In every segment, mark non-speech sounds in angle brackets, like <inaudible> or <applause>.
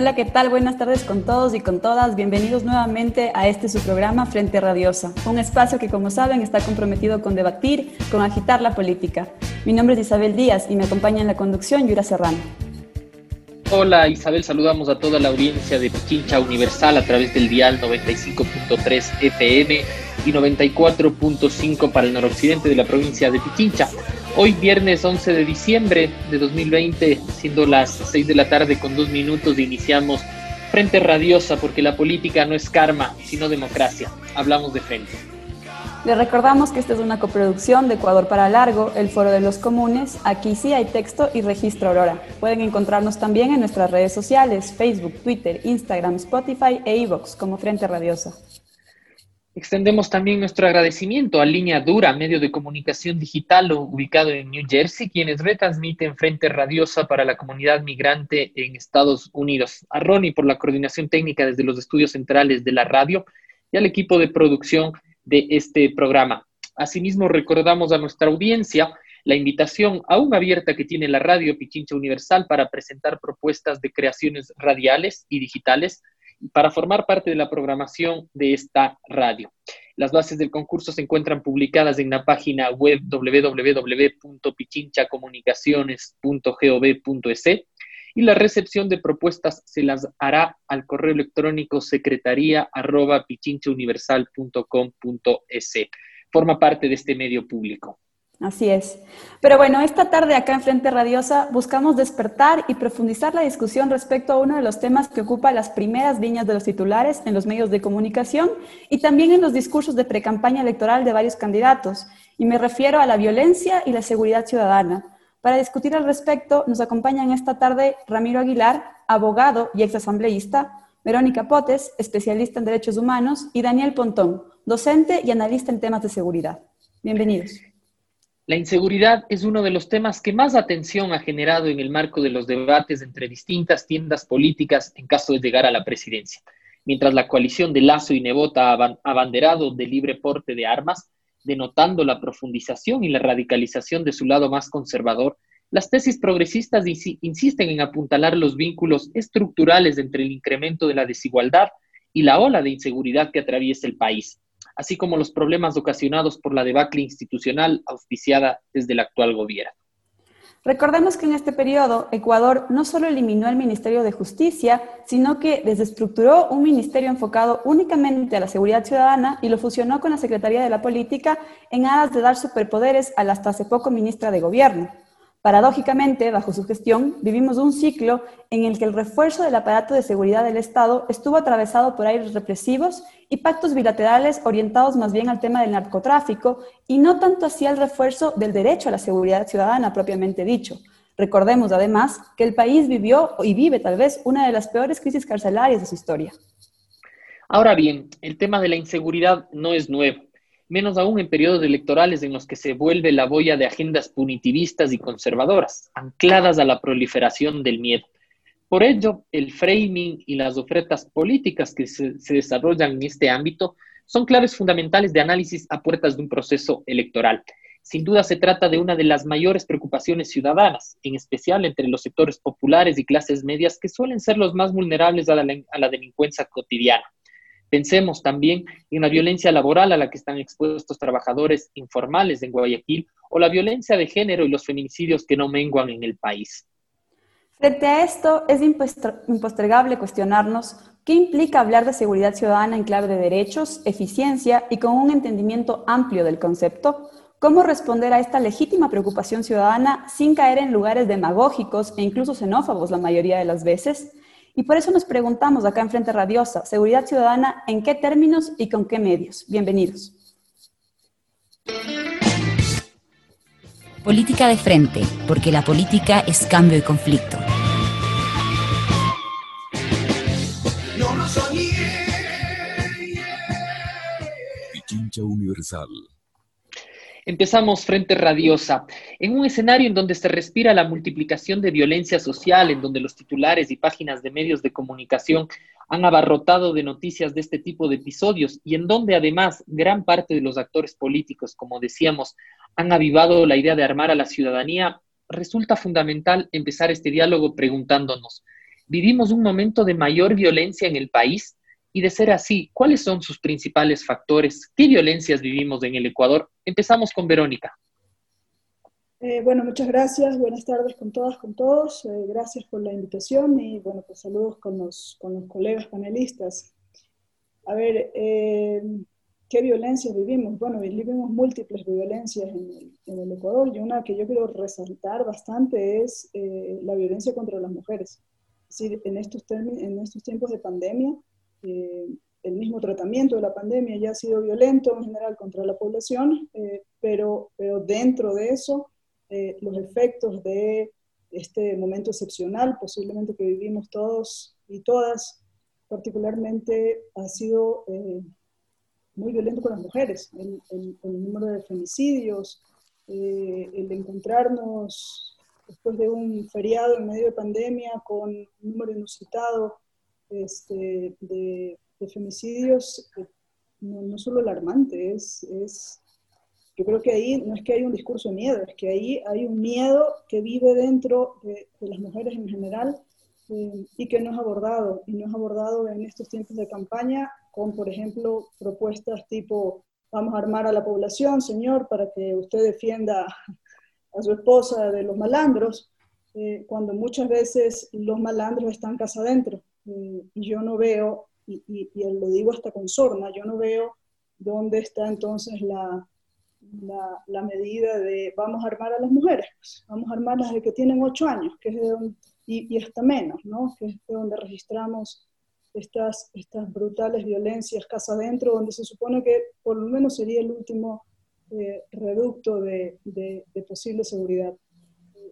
Hola, ¿qué tal? Buenas tardes con todos y con todas. Bienvenidos nuevamente a este su programa Frente Radiosa, un espacio que, como saben, está comprometido con debatir, con agitar la política. Mi nombre es Isabel Díaz y me acompaña en la conducción Yura Serrano. Hola Isabel, saludamos a toda la audiencia de Pichincha Universal a través del dial 95.3 FM y 94.5 para el noroccidente de la provincia de Pichincha. Hoy viernes 11 de diciembre de 2020, siendo las 6 de la tarde con dos minutos, iniciamos Frente Radiosa porque la política no es karma, sino democracia. Hablamos de frente. Les recordamos que esta es una coproducción de Ecuador para Largo, el Foro de los Comunes. Aquí sí hay texto y registro Aurora. Pueden encontrarnos también en nuestras redes sociales, Facebook, Twitter, Instagram, Spotify e iVoox como Frente Radiosa. Extendemos también nuestro agradecimiento a Línea Dura, medio de comunicación digital ubicado en New Jersey, quienes retransmiten Frente Radiosa para la comunidad migrante en Estados Unidos. A Ronnie por la coordinación técnica desde los estudios centrales de la radio y al equipo de producción de este programa. Asimismo, recordamos a nuestra audiencia la invitación aún abierta que tiene la radio Pichincha Universal para presentar propuestas de creaciones radiales y digitales para formar parte de la programación de esta radio. Las bases del concurso se encuentran publicadas en la página web www.pichinchacomunicaciones.gov.es y la recepción de propuestas se las hará al correo electrónico secretaría arroba Forma parte de este medio público. Así es. Pero bueno, esta tarde acá en Frente Radiosa buscamos despertar y profundizar la discusión respecto a uno de los temas que ocupa las primeras líneas de los titulares en los medios de comunicación y también en los discursos de precampaña electoral de varios candidatos. Y me refiero a la violencia y la seguridad ciudadana. Para discutir al respecto nos acompañan esta tarde Ramiro Aguilar, abogado y exasambleísta, Verónica Potes, especialista en derechos humanos, y Daniel Pontón, docente y analista en temas de seguridad. Bienvenidos. La inseguridad es uno de los temas que más atención ha generado en el marco de los debates entre distintas tiendas políticas en caso de llegar a la presidencia. Mientras la coalición de Lazo y Nebota ha abanderado de libre porte de armas, denotando la profundización y la radicalización de su lado más conservador, las tesis progresistas insisten en apuntalar los vínculos estructurales entre el incremento de la desigualdad y la ola de inseguridad que atraviesa el país así como los problemas ocasionados por la debacle institucional auspiciada desde el actual gobierno. Recordemos que en este periodo Ecuador no solo eliminó el Ministerio de Justicia, sino que desestructuró un ministerio enfocado únicamente a la seguridad ciudadana y lo fusionó con la Secretaría de la Política en aras de dar superpoderes a la hasta hace poco ministra de Gobierno. Paradójicamente, bajo su gestión, vivimos un ciclo en el que el refuerzo del aparato de seguridad del Estado estuvo atravesado por aires represivos y pactos bilaterales orientados más bien al tema del narcotráfico y no tanto hacia el refuerzo del derecho a la seguridad ciudadana propiamente dicho. Recordemos además que el país vivió y vive tal vez una de las peores crisis carcelarias de su historia. Ahora bien, el tema de la inseguridad no es nuevo menos aún en periodos electorales en los que se vuelve la boya de agendas punitivistas y conservadoras, ancladas a la proliferación del miedo. Por ello, el framing y las ofertas políticas que se, desarrollan en este ámbito son claves fundamentales de análisis a puertas de un proceso electoral. Sin duda se trata de una de las mayores preocupaciones ciudadanas, en especial entre los sectores populares y clases medias que suelen ser los más vulnerables a la delincuencia cotidiana. Pensemos también en la violencia laboral a la que están expuestos trabajadores informales en Guayaquil o la violencia de género y los feminicidios que no menguan en el país. Frente a esto, es impostergable cuestionarnos qué implica hablar de seguridad ciudadana en clave de derechos, eficiencia y con un entendimiento amplio del concepto, cómo responder a esta legítima preocupación ciudadana sin caer en lugares demagógicos e incluso xenófobos la mayoría de las veces, y por eso nos preguntamos acá en Frente Radiosa, seguridad ciudadana, ¿en qué términos y con qué medios? Bienvenidos. Política de frente, porque la política es cambio y conflicto. Antorcha Universal. Empezamos Frente Radiosa, en un escenario en donde se respira la multiplicación de violencia social, en donde los titulares y páginas de medios de comunicación han abarrotado de noticias de este tipo de episodios y en donde además gran parte de los actores políticos, como decíamos, han avivado la idea de armar a la ciudadanía, resulta fundamental empezar este diálogo preguntándonos, ¿vivimos un momento de mayor violencia en el país? Y de ser así, ¿cuáles son sus principales factores? ¿Qué violencias vivimos en el Ecuador? Empezamos con Verónica. Eh, bueno, muchas gracias. Buenas tardes con todas, con todos. Eh, gracias por la invitación y bueno, pues saludos con los, con los colegas panelistas. A ver, eh, ¿qué violencias vivimos? Bueno, vivimos múltiples violencias en el, en el, Ecuador y una que yo quiero resaltar bastante es la violencia contra las mujeres. Es decir, en estos, en estos tiempos de pandemia, eh, el mismo tratamiento de la pandemia ya ha sido violento en general contra la población, eh, pero, pero dentro de eso, eh, los efectos de este momento excepcional, posiblemente que vivimos todos y todas, particularmente ha sido muy violento con las mujeres. El, el número de femicidios, el encontrarnos después de un feriado en medio de pandemia con un número inusitado este, de, femicidios eh, no, no, solo alarmante, es, es, yo creo que ahí no es que hay un discurso de miedo, es que ahí hay un miedo que vive dentro de, las mujeres en general eh, y que no es abordado, y no es abordado en estos tiempos de campaña con, por ejemplo, propuestas tipo, vamos a armar a la población, señor, para que usted defienda a su esposa de los malandros, eh, cuando muchas veces los malandros están casa adentro y yo no veo, y, y, lo digo hasta con sorna, yo no veo dónde está entonces la, la, medida de vamos a armar a las mujeres, vamos a armarlas de que tienen ocho años, que es de y, hasta menos, ¿no? que es de donde registramos estas, estas brutales violencias casa adentro, donde se supone que por lo menos sería el último eh, reducto de, de, de posible seguridad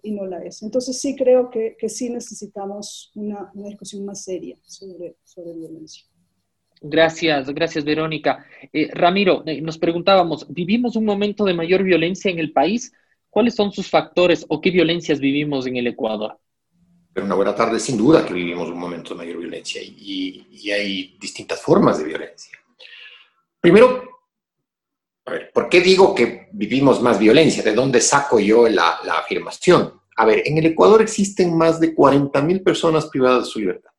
y no la es. Entonces sí creo que, que sí necesitamos una, una, discusión más seria sobre, sobre violencia. Gracias, gracias Verónica. Eh, Ramiro, eh, nos preguntábamos, ¿vivimos un momento de mayor violencia en el país? ¿Cuáles son sus factores o qué violencias vivimos en el Ecuador? Pero una buena tarde, sin duda que vivimos un momento de mayor violencia y, y hay distintas formas de violencia. Primero, a ver, ¿por qué digo que vivimos más violencia? ¿De dónde saco yo la, afirmación? A ver, en el Ecuador existen más de 40.000 personas privadas de su libertad.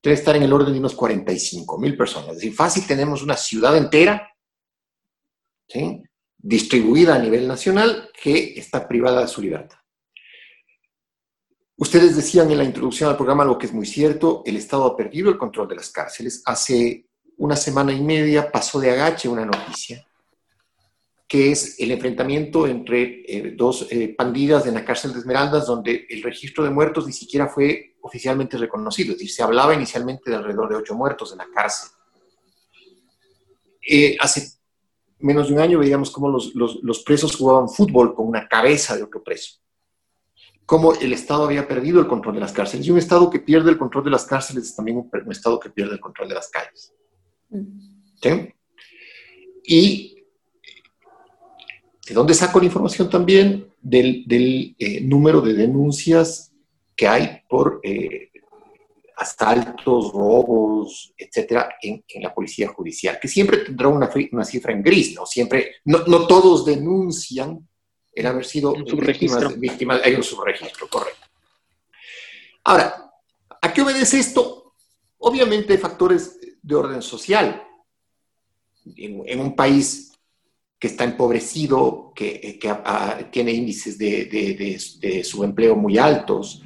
Debe estar en el orden de unos 45.000 personas. Es decir, fácil tenemos una ciudad entera, ¿sí? distribuida a nivel nacional, que está privada de su libertad. Ustedes decían en la introducción al programa algo que es muy cierto, el Estado ha perdido el control de las cárceles. Hace una semana y media pasó de agache una noticia que es el enfrentamiento entre eh, dos eh, pandillas en la cárcel de Esmeraldas, donde el registro de muertos ni siquiera fue oficialmente reconocido. Es decir, se hablaba inicialmente de alrededor de ocho muertos en la cárcel. Eh, hace menos de un año veíamos cómo los, los, los, presos jugaban fútbol con una cabeza de otro preso. Cómo el Estado había perdido el control de las cárceles. Y un Estado que pierde el control de las cárceles es también un, un Estado que pierde el control de las calles. ¿Sí? Y ¿De dónde saco la información también? Del, del eh, número de denuncias que hay por eh, asaltos, robos, etcétera, en, en, la policía judicial, que siempre tendrá una, una cifra en gris, ¿no? Siempre, no, no todos denuncian el haber sido víctimas, víctimas, hay un subregistro, correcto. Ahora, ¿a qué obedece esto? Obviamente hay factores de orden social. En, en un país que está empobrecido, que, que a, tiene índices de, de, de, subempleo muy altos,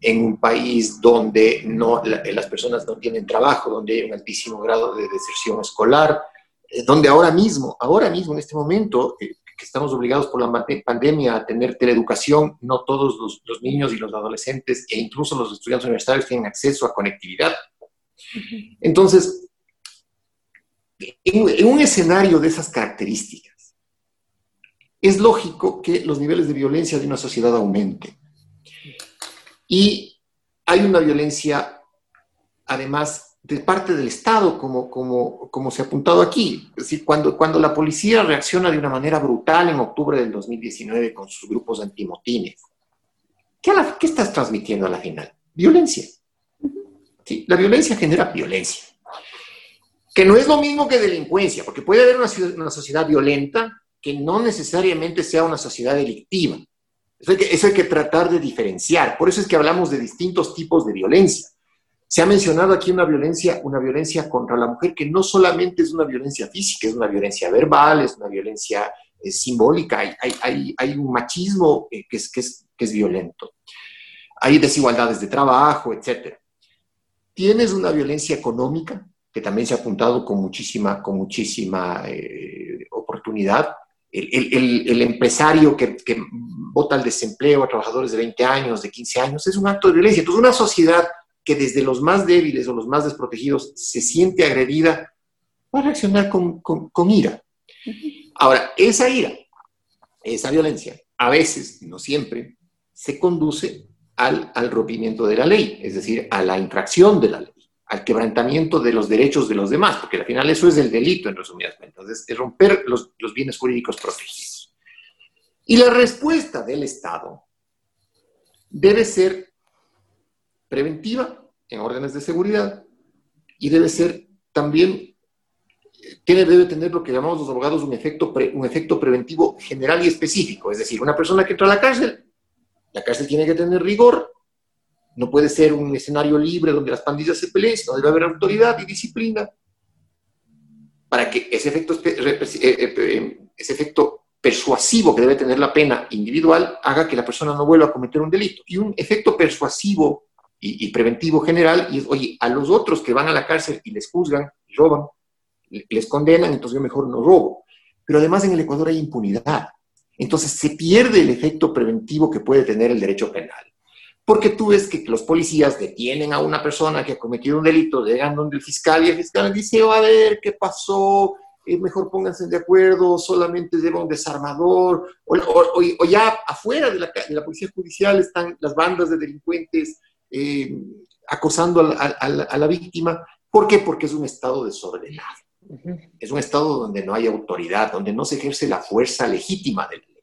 en un país donde no, la, las personas no tienen trabajo, donde hay un altísimo grado de deserción escolar, eh, donde ahora mismo, ahora mismo en este momento, eh, que estamos obligados por la pandemia a tener teleeducación, no todos los, los, niños y los adolescentes e incluso los estudiantes universitarios tienen acceso a conectividad. Entonces, en, en un escenario de esas características, es lógico que los niveles de violencia de una sociedad aumenten. Y hay una violencia, además, de parte del Estado, como, como, como se ha apuntado aquí. Es decir, cuando, cuando la policía reacciona de una manera brutal en octubre del 2019 con sus grupos antimotines, ¿qué, ¿qué estás transmitiendo a la final? Violencia. La violencia genera violencia. Que no es lo mismo que delincuencia, porque puede haber una sociedad violenta que no necesariamente sea una sociedad delictiva. Eso hay, que, tratar de diferenciar. Por eso es que hablamos de distintos tipos de violencia. Se ha mencionado aquí una violencia, una violencia contra la mujer que no solamente es una violencia física, es una violencia verbal, es una violencia eh, simbólica, hay, hay, hay, un machismo eh, que, es, que, es, que, es, violento, hay desigualdades de trabajo, etc. Tienes una violencia económica que también se ha apuntado con muchísima, con muchísima eh, oportunidad. El, el, el, empresario que, que vota al desempleo a trabajadores de 20 años, de 15 años, es un acto de violencia. Entonces, una sociedad que desde los más débiles o los más desprotegidos se siente agredida, va a reaccionar con, con, ira. Ahora, esa ira, esa violencia, a veces, no siempre, se conduce al, al rompimiento de la ley, es decir, a la infracción de la ley, al quebrantamiento de los derechos de los demás, porque al final eso es el delito, en resumidas cuentas, es, es romper los, los bienes jurídicos protegidos. Y la respuesta del Estado debe ser preventiva en órdenes de seguridad y debe ser también, tiene, debe tener lo que llamamos los abogados un efecto, un efecto preventivo general y específico. Es decir, una persona que entra a la cárcel, la cárcel tiene que tener rigor, no puede ser un escenario libre donde las pandillas se peleen, sino debe haber autoridad y disciplina para que ese efecto, eh, eh, eh, ese efecto persuasivo que debe tener la pena individual haga que la persona no vuelva a cometer un delito. Y un efecto persuasivo y, preventivo general, y es, oye, a los otros que van a la cárcel y les juzgan, roban, les condenan, entonces yo mejor no robo. Pero además en el Ecuador hay impunidad. Entonces se pierde el efecto preventivo que puede tener el derecho penal. Porque tú ves que los policías detienen a una persona que ha cometido un delito, llegan donde el fiscal y el fiscal dice, oh, a ver, ¿qué pasó? Eh, mejor pónganse de acuerdo, solamente lleva un desarmador, o, ya afuera de la, de la, policía judicial están las bandas de delincuentes eh, acosando a, la víctima. ¿Por qué? Porque es un estado desordenado. Es un estado donde no hay autoridad, donde no se ejerce la fuerza legítima de la ley.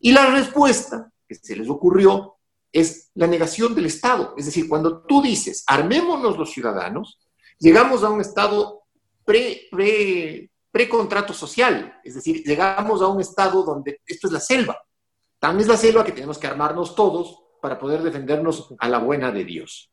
Y la respuesta que se les ocurrió es la negación del Estado. Es decir, cuando tú dices, armémonos los ciudadanos, llegamos a un estado pre, pre, pre-contrato social. Es decir, llegamos a un estado donde esto es la selva. También es la selva que tenemos que armarnos todos para poder defendernos a la buena de Dios.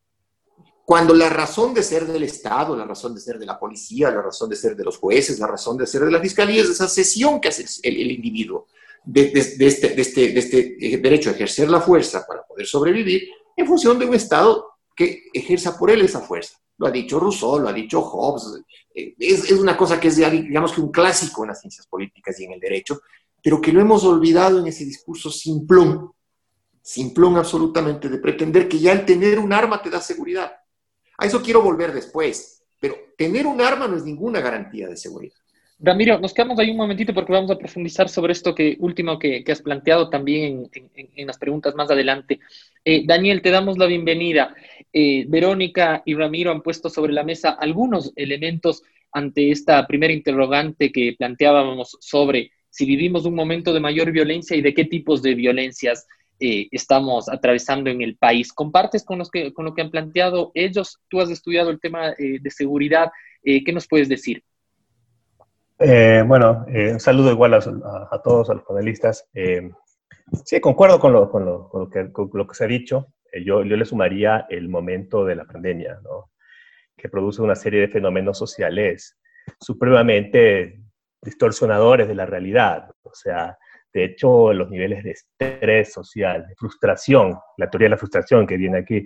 Cuando la razón de ser del Estado, la razón de ser de la policía, la razón de ser de los jueces, la razón de ser de la fiscalía es esa cesión que hace el, individuo de, este, de, este, de este derecho a ejercer la fuerza para poder sobrevivir en función de un Estado que ejerza por él esa fuerza. Lo ha dicho Rousseau, lo ha dicho Hobbes. Eh, es, es una cosa que es, digamos que un clásico en las ciencias políticas y en el derecho, pero que lo hemos olvidado en ese discurso simplón simplón absolutamente de pretender que ya el tener un arma te da seguridad. A eso quiero volver después, pero tener un arma no es ninguna garantía de seguridad. Ramiro, nos quedamos ahí un momentito porque vamos a profundizar sobre esto que último que, has planteado también en, las preguntas más adelante. Eh, Daniel, te damos la bienvenida. Eh, Verónica y Ramiro han puesto sobre la mesa algunos elementos ante esta primera interrogante que planteábamos sobre si vivimos un momento de mayor violencia y de qué tipos de violencias eh, estamos atravesando en el país. ¿Compartes con, los que, con lo que han planteado ellos? Tú has estudiado el tema de seguridad. ¿Qué nos puedes decir? Bueno, un saludo igual a, todos, a los panelistas. sí, concuerdo con lo, con lo, con lo, que, con lo que se ha dicho. yo, yo le sumaría el momento de la pandemia, ¿no? que produce una serie de fenómenos sociales supremamente distorsionadores de la realidad. O sea, de hecho, los niveles de estrés social, de frustración, la teoría de la frustración que viene aquí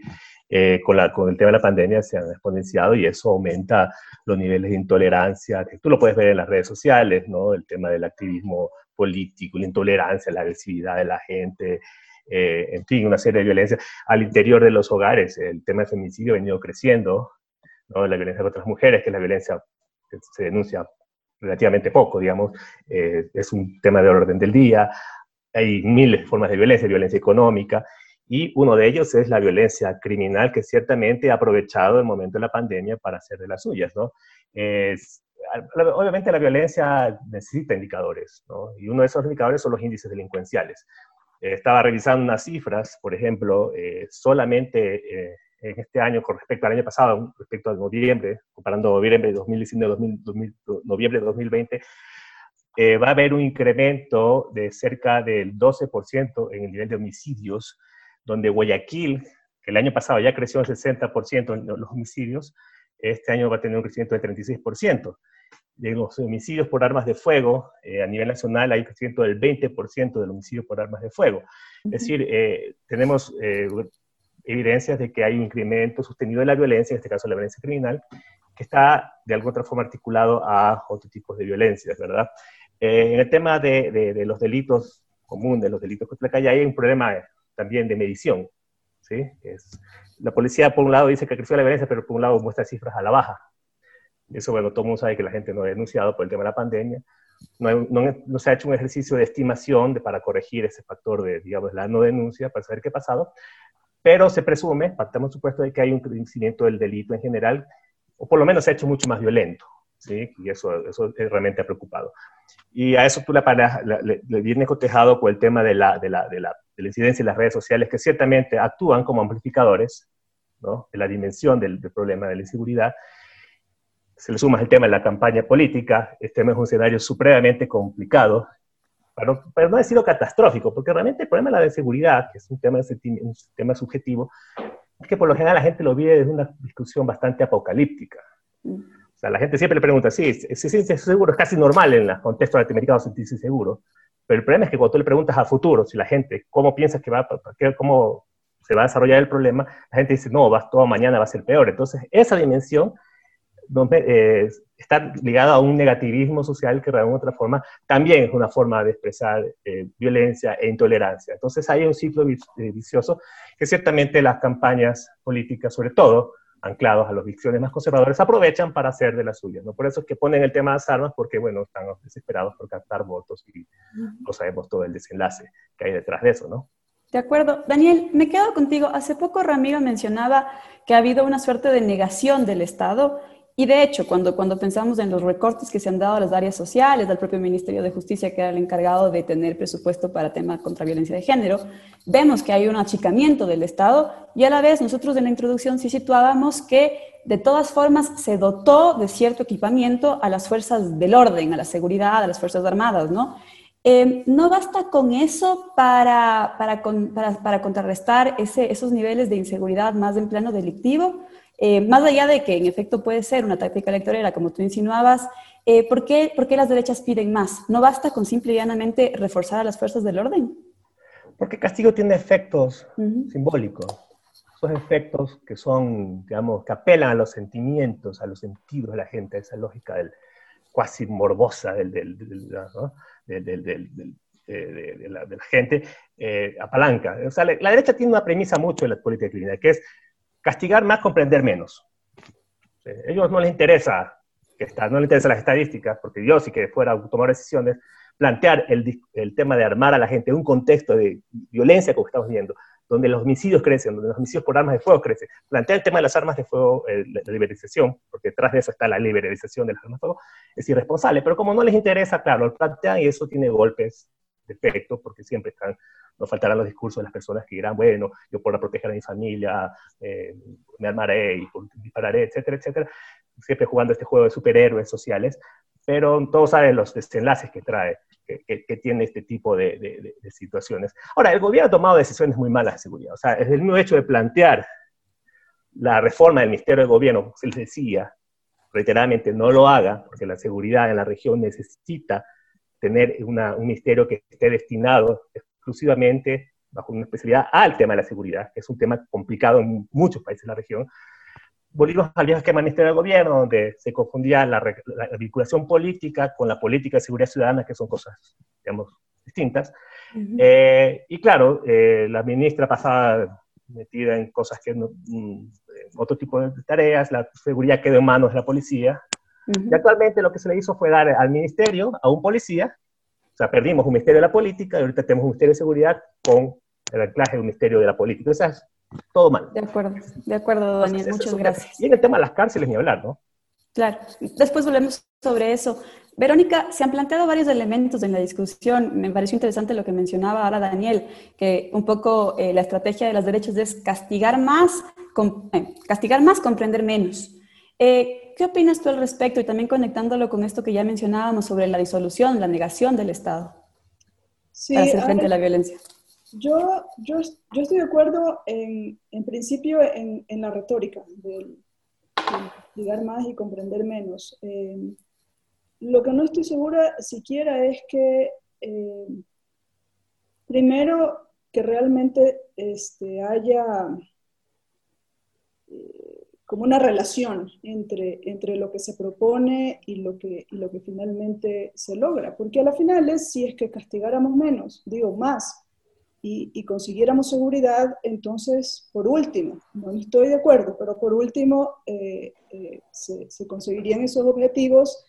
eh, con, la, con el tema de la pandemia se han exponenciado y eso aumenta los niveles de intolerancia. Tú lo puedes ver en las redes sociales, ¿no? El tema del activismo político, la intolerancia, la agresividad de la gente, eh, en fin, una serie de violencias al interior de los hogares. El tema del femicidio ha venido creciendo, ¿no? La violencia contra las mujeres, que es la violencia que se denuncia relativamente poco, digamos, eh, es un tema de orden del día, hay miles formas de violencia, violencia económica, y uno de ellos es la violencia criminal que ciertamente ha aprovechado el momento de la pandemia para hacer de las suyas, ¿no? Obviamente la violencia necesita indicadores, ¿no? Y uno de esos indicadores son los índices delincuenciales. Eh, estaba revisando unas cifras, por ejemplo, eh, solamente en este año con respecto al año pasado, respecto a noviembre, comparando noviembre de 2019 noviembre de 2020, va a haber un incremento de cerca del 12% en el nivel de homicidios, donde Guayaquil, que el año pasado ya creció el 60% en los homicidios, este año va a tener un crecimiento del 36%. De los homicidios por armas de fuego, a nivel nacional hay un crecimiento del 20% del homicidio por armas de fuego. Es decir, eh, tenemos eh, evidencias de que hay un incremento sostenido de la violencia, en este caso la violencia criminal, que está de alguna otra forma articulado a otros tipos de violencias, ¿verdad? Eh, en el tema de, de, los delitos comunes, de los delitos contra la calle, hay un problema también de medición, ¿sí? Es, la policía, por un lado, dice que creció la violencia, pero por un lado muestra cifras a la baja. Eso, bueno, todo el mundo sabe que la gente no ha denunciado por el tema de la pandemia. No, no, no, se ha hecho un ejercicio de estimación de, para corregir ese factor de, digamos, la no denuncia, para saber qué ha pasado pero se presume, partamos supuesto de que hay un crecimiento del delito en general, o por lo menos se ha hecho mucho más violento, ¿sí? Y eso, eso es realmente preocupado. Y a eso tú le, le, le vienes cotejado por el tema de la, de, la, de, la, de la incidencia en las redes sociales, que ciertamente actúan como amplificadores ¿no? de la dimensión del, del, problema de la inseguridad. Se le suma el tema de la campaña política, este es un escenario supremamente complicado pero, no decirlo catastrófico, porque realmente el problema de la seguridad, que es un tema, un tema subjetivo, es que por lo general la gente lo vive desde una discusión bastante apocalíptica. O sea, la gente siempre le pregunta, sí, si sentirse seguro es casi normal en los contextos latinoamericanos sentirse seguro, pero el problema es que cuando tú le preguntas a futuro, si la gente, ¿cómo piensas que va, cómo se va a desarrollar el problema? La gente dice, no, va, todo mañana va a ser peor. Entonces, esa dimensión eh, está ligada a un negativismo social que de alguna otra forma también es una forma de expresar eh, violencia e intolerancia. Entonces hay un ciclo eh, vicioso que ciertamente las campañas políticas, sobre todo anclados a las visiones más conservadoras, aprovechan para hacer de las suyas. ¿no? Por eso es que ponen el tema de las armas, porque bueno, están desesperados por captar votos y no sabemos todo el desenlace que hay detrás de eso, ¿no? De acuerdo. Daniel, me quedo contigo. Hace poco Ramiro mencionaba que ha habido una suerte de negación del Estado y de hecho, cuando, cuando pensamos en los recortes que se han dado a las áreas sociales, del propio Ministerio de Justicia, que era el encargado de tener presupuesto para temas contra violencia de género, vemos que hay un achicamiento del Estado y a la vez nosotros en la introducción sí situábamos que de todas formas se dotó de cierto equipamiento a las fuerzas del orden, a la seguridad, a las fuerzas armadas, ¿no? Eh, no basta con eso para, para, para, para contrarrestar ese, esos niveles de inseguridad más en plano delictivo. Eh, más allá de que en efecto puede ser una táctica electoral, como tú insinuabas, eh, ¿por, qué, ¿por, qué, las derechas piden más? ¿No basta con simple y llanamente reforzar a las fuerzas del orden? Porque castigo tiene efectos simbólicos. Esos efectos que son, digamos, que apelan a los sentimientos, a los sentidos de la gente, esa lógica del cuasi morbosa del, del, del, ¿no? De, la, gente, eh, apalanca. O sea, la, la, derecha tiene una premisa mucho en la política criminal, que es castigar más, comprender menos. A ellos no les interesa, que está, no les interesa las estadísticas, porque yo sí que fuera a tomar decisiones, plantear el, el, tema de armar a la gente en un contexto de violencia como estamos viendo, donde los homicidios crecen, donde los homicidios por armas de fuego crecen. Plantear el tema de las armas de fuego, eh, la, liberalización, porque detrás de eso está la liberalización de las armas de fuego, es irresponsable. Pero como no les interesa, claro, lo plantean y eso tiene golpes de efecto, porque siempre están no faltarán los discursos de las personas que dirán, bueno, yo por proteger a mi familia eh, me armaré y dispararé, etcétera, etcétera. Siempre jugando este juego de superhéroes sociales, pero todos saben los desenlaces que trae, que, tiene este tipo de, situaciones. Ahora, el gobierno ha tomado decisiones muy malas de seguridad. O sea, es el mismo hecho de plantear la reforma del Ministerio de Gobierno, se les decía reiteradamente, no lo haga, porque la seguridad en la región necesita tener una, un ministerio que esté destinado exclusivamente bajo una especialidad al tema de la seguridad, que es un tema complicado en muchos países de la región. Volvimos al viejo esquema Ministerio del Gobierno, donde se confundía la, la, la, vinculación política con la política de seguridad ciudadana, que son cosas, digamos, distintas. Uh -huh. eh, y claro, eh, la ministra pasaba metida en cosas que no, mm, otro tipo de tareas, la seguridad quedó en manos de la policía. Uh -huh. Y actualmente lo que se le hizo fue dar al ministerio, a un policía, o sea, perdimos un Ministerio de la Política y ahorita tenemos un Ministerio de Seguridad con el anclaje de un misterio de la política. Es todo mal. De acuerdo, de acuerdo, Daniel, muchas gracias. Y en el tema de las cárceles ni hablar, ¿no? Claro, después volvemos sobre eso. Verónica, se han planteado varios elementos en la discusión. Me pareció interesante lo que mencionaba ahora Daniel, que un poco eh, la estrategia de los derechos es castigar más, eh, castigar más, comprender menos. Eh, ¿Qué opinas tú al respecto? Y también conectándolo con esto que ya mencionábamos sobre la disolución, la negación del Estado sí, para hacer frente a, la violencia. Yo, yo, yo, estoy de acuerdo en, en principio en, en, la retórica del, castigar más y comprender menos. Lo que no estoy segura siquiera es que, eh, primero, que realmente este, haya eh, como una relación entre, entre lo que se propone y lo que, lo que finalmente se logra. Porque a la final es si es que castigáramos menos, digo más, y, consiguiéramos seguridad, entonces, por último, no estoy de acuerdo, pero por último, eh, se, se conseguirían esos objetivos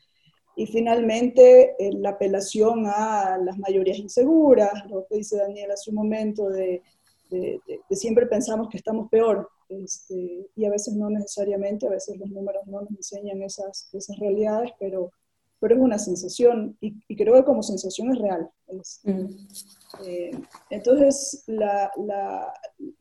y finalmente, eh, la apelación a las mayorías inseguras, lo que dice Daniel hace un momento, de, de, siempre pensamos que estamos peor, este, y a veces no necesariamente, a veces los números no nos enseñan esas, esas realidades, pero, pero es una sensación, y, creo que como sensación es real. Este, mm. eh, entonces, la, la,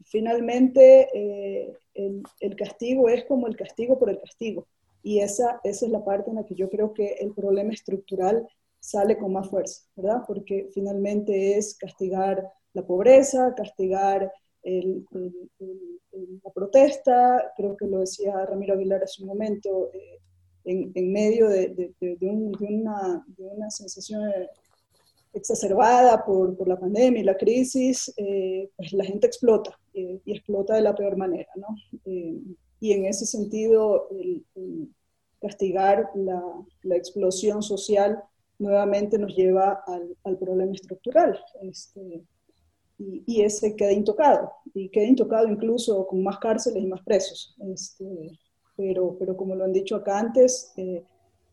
finalmente, eh, el, el castigo es como el castigo por el castigo. Y esa, esa es la parte en la que yo creo que el problema estructural sale con más fuerza, ¿verdad? Porque finalmente es castigar la pobreza, castigar el, la protesta, creo que lo decía Ramiro Aguilar hace un momento, eh, en, en, medio de, de, de, una, de, una, sensación exacerbada por, por, la pandemia y la crisis, eh, pues la gente explota eh, y explota de la peor manera, ¿no? y en ese sentido el, castigar la, la, explosión social nuevamente nos lleva al, al problema estructural. Este, y, y, ese queda intocado, y queda intocado incluso con más cárceles y más presos. Este, pero, pero como lo han dicho acá antes, eh,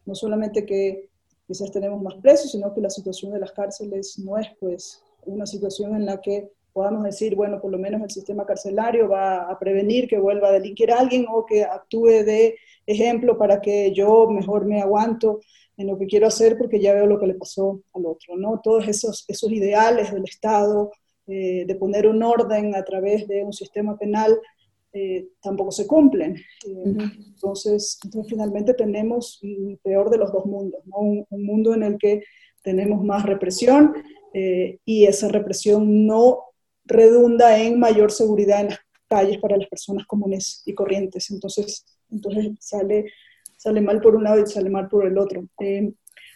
no solamente que quizás tenemos más presos, sino que la situación de las cárceles no es pues una situación en la que podamos decir, bueno, por lo menos el sistema carcelario va a prevenir que vuelva a delinquir a alguien o que actúe de ejemplo para que yo mejor me aguanto en lo que quiero hacer porque ya veo lo que le pasó al otro, ¿no? Todos esos, esos ideales del Estado eh, de poner un orden a través de un sistema penal eh, tampoco se cumplen. Eh, entonces, entonces, finalmente tenemos el peor de los dos mundos, ¿no? un, un mundo en el que tenemos más represión y esa represión no redunda en mayor seguridad en las calles para las personas comunes y corrientes. Entonces, entonces sale, sale mal por un lado y sale mal por el otro. Eh,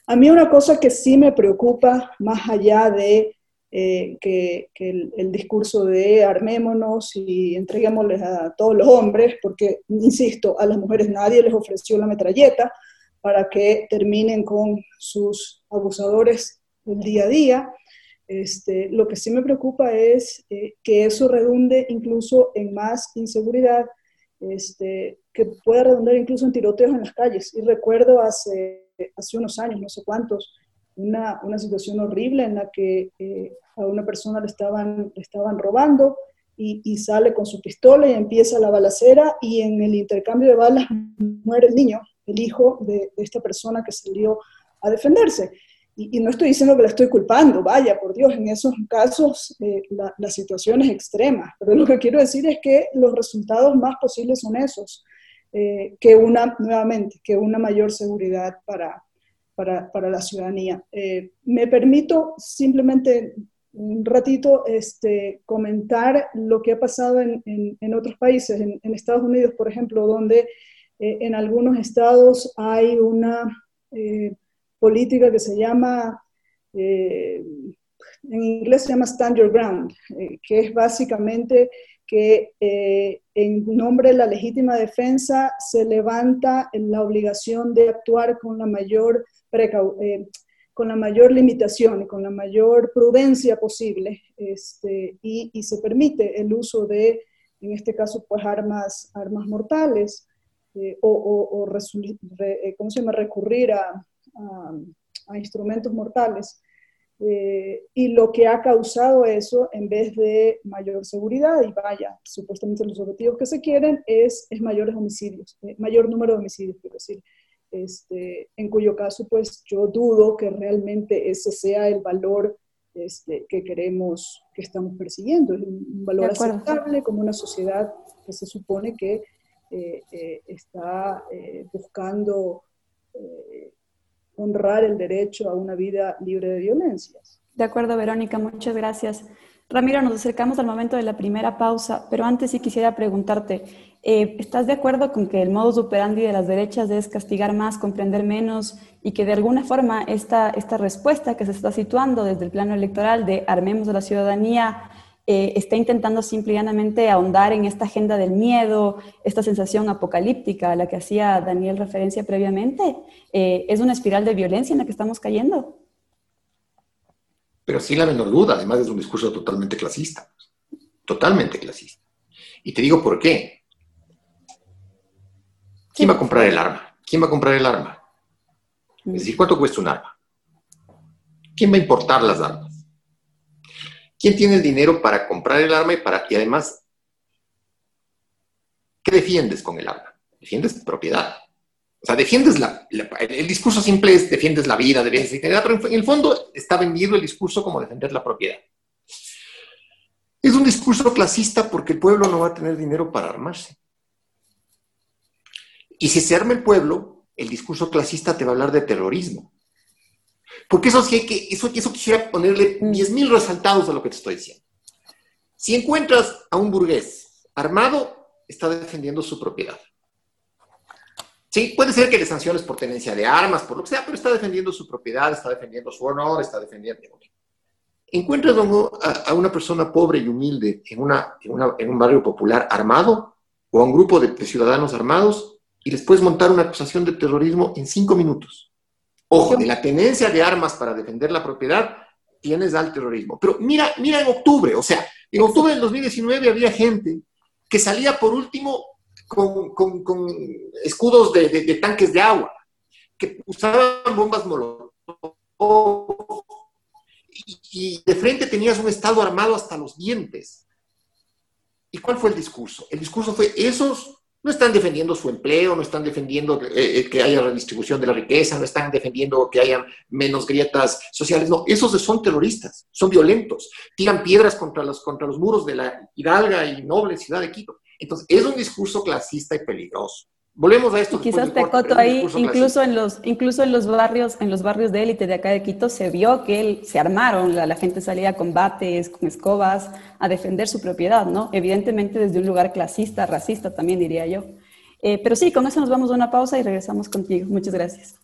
a mí una cosa que sí me preocupa, más allá de eh, que, el, discurso de armémonos y entreguémosles a todos los hombres, porque, insisto, a las mujeres nadie les ofreció la metralleta para que terminen con sus abusadores del día a día. Este, lo que sí me preocupa es eh, que eso redunde incluso en más inseguridad, este, que pueda redundar incluso en tiroteos en las calles. Y recuerdo hace, hace unos años, no sé cuántos, una, una situación horrible en la que eh, a una persona le estaban, le estaban robando y, sale con su pistola y empieza la balacera y en el intercambio de balas muere el niño, el hijo de, esta persona que salió a defenderse. Y, no estoy diciendo que la estoy culpando, vaya, por Dios, en esos casos eh, la, situación es extrema, pero lo que quiero decir es que los resultados más posibles son esos, eh, que una, nuevamente, que una mayor seguridad para, para, para la ciudadanía. Eh, me permito simplemente un ratito este, comentar lo que ha pasado en, en, otros países, en, Estados Unidos, por ejemplo, donde en algunos estados hay una política que se llama, eh, en inglés se llama Stand Your Ground, eh, que es básicamente que eh, en nombre de la legítima defensa se levanta la obligación de actuar con la mayor con la mayor limitación y con la mayor prudencia posible, este, y, se permite el uso de, en este caso, pues armas, armas mortales, o, o, ¿cómo se llama? recurrir a, a, instrumentos mortales Eh, y lo que ha causado eso, en vez de mayor seguridad, y vaya, supuestamente los objetivos que se quieren, es, es mayores homicidios, eh, mayor número de homicidios, quiero decir. Este, en cuyo caso, pues yo dudo que realmente ese sea el valor este, que queremos, que estamos persiguiendo. Es un valor aceptable como una sociedad que se supone que eh, está buscando honrar el derecho a una vida libre de violencias. De acuerdo, Verónica, muchas gracias. Ramiro, nos acercamos al momento de la primera pausa, pero antes sí quisiera preguntarte, eh, ¿estás de acuerdo con que el modus operandi de las derechas es castigar más, comprender menos y que de alguna forma esta, esta respuesta que se está situando desde el plano electoral de armemos a la ciudadanía eh, está intentando simplemente ahondar en esta agenda del miedo, esta sensación apocalíptica a la que hacía Daniel referencia previamente. Eh, ¿Es una espiral de violencia en la que estamos cayendo? Pero sin la menor duda, además es un discurso totalmente clasista, totalmente clasista. Y te digo por qué. ¿Quién va a comprar el arma? ¿Quién va a comprar el arma? Es decir, ¿cuánto cuesta un arma? ¿Quién va a importar las armas? ¿Quién tiene el dinero para comprar el arma y, para, y además, qué defiendes con el arma? Defiendes propiedad. O sea, defiendes la, el discurso simple es defiendes la vida, defiendes la integridad, pero en el fondo está vendido el discurso como defender la propiedad. Es un discurso clasista porque el pueblo no va a tener dinero para armarse. Y si se arma el pueblo, el discurso clasista te va a hablar de terrorismo. Porque eso sí hay que, eso, eso quisiera ponerle 10.000 resaltados a lo que te estoy diciendo. Si encuentras a un burgués armado, está defendiendo su propiedad. Sí, puede ser que le sanciones por tenencia de armas, por lo que sea, pero está defendiendo su propiedad, está defendiendo su honor, está defendiendo... Encuentras a, una persona pobre y humilde en, una, en, un barrio popular armado o a un grupo de, de ciudadanos armados y les puedes montar una acusación de terrorismo en cinco minutos. Ojo, de la tenencia de armas para defender la propiedad tienes al terrorismo. Pero mira, mira en octubre, o sea, en octubre del 2019 había gente que salía por último con, escudos de, tanques de agua, que usaban bombas molotov. Y, y de frente tenías un Estado armado hasta los dientes. ¿Y cuál fue el discurso? El discurso fue, esos no están defendiendo su empleo, no están defendiendo eh, eh, que haya redistribución de la riqueza, no están defendiendo que haya menos grietas sociales. No, esos son terroristas, son violentos, tiran piedras contra los, contra los muros de la hidalga y noble ciudad de Quito. Entonces, es un discurso clasista y peligroso. Volvemos a esto. quizás te acoto ahí, incluso en, los, incluso en los barrios, en los barrios de élite de acá de Quito, se vio que él, se armaron, la, gente salía a combates, con escobas, a defender su propiedad, ¿no? Evidentemente desde un lugar clasista, racista también diría yo. Eh, pero sí, con eso nos vamos a una pausa y regresamos contigo. Muchas gracias.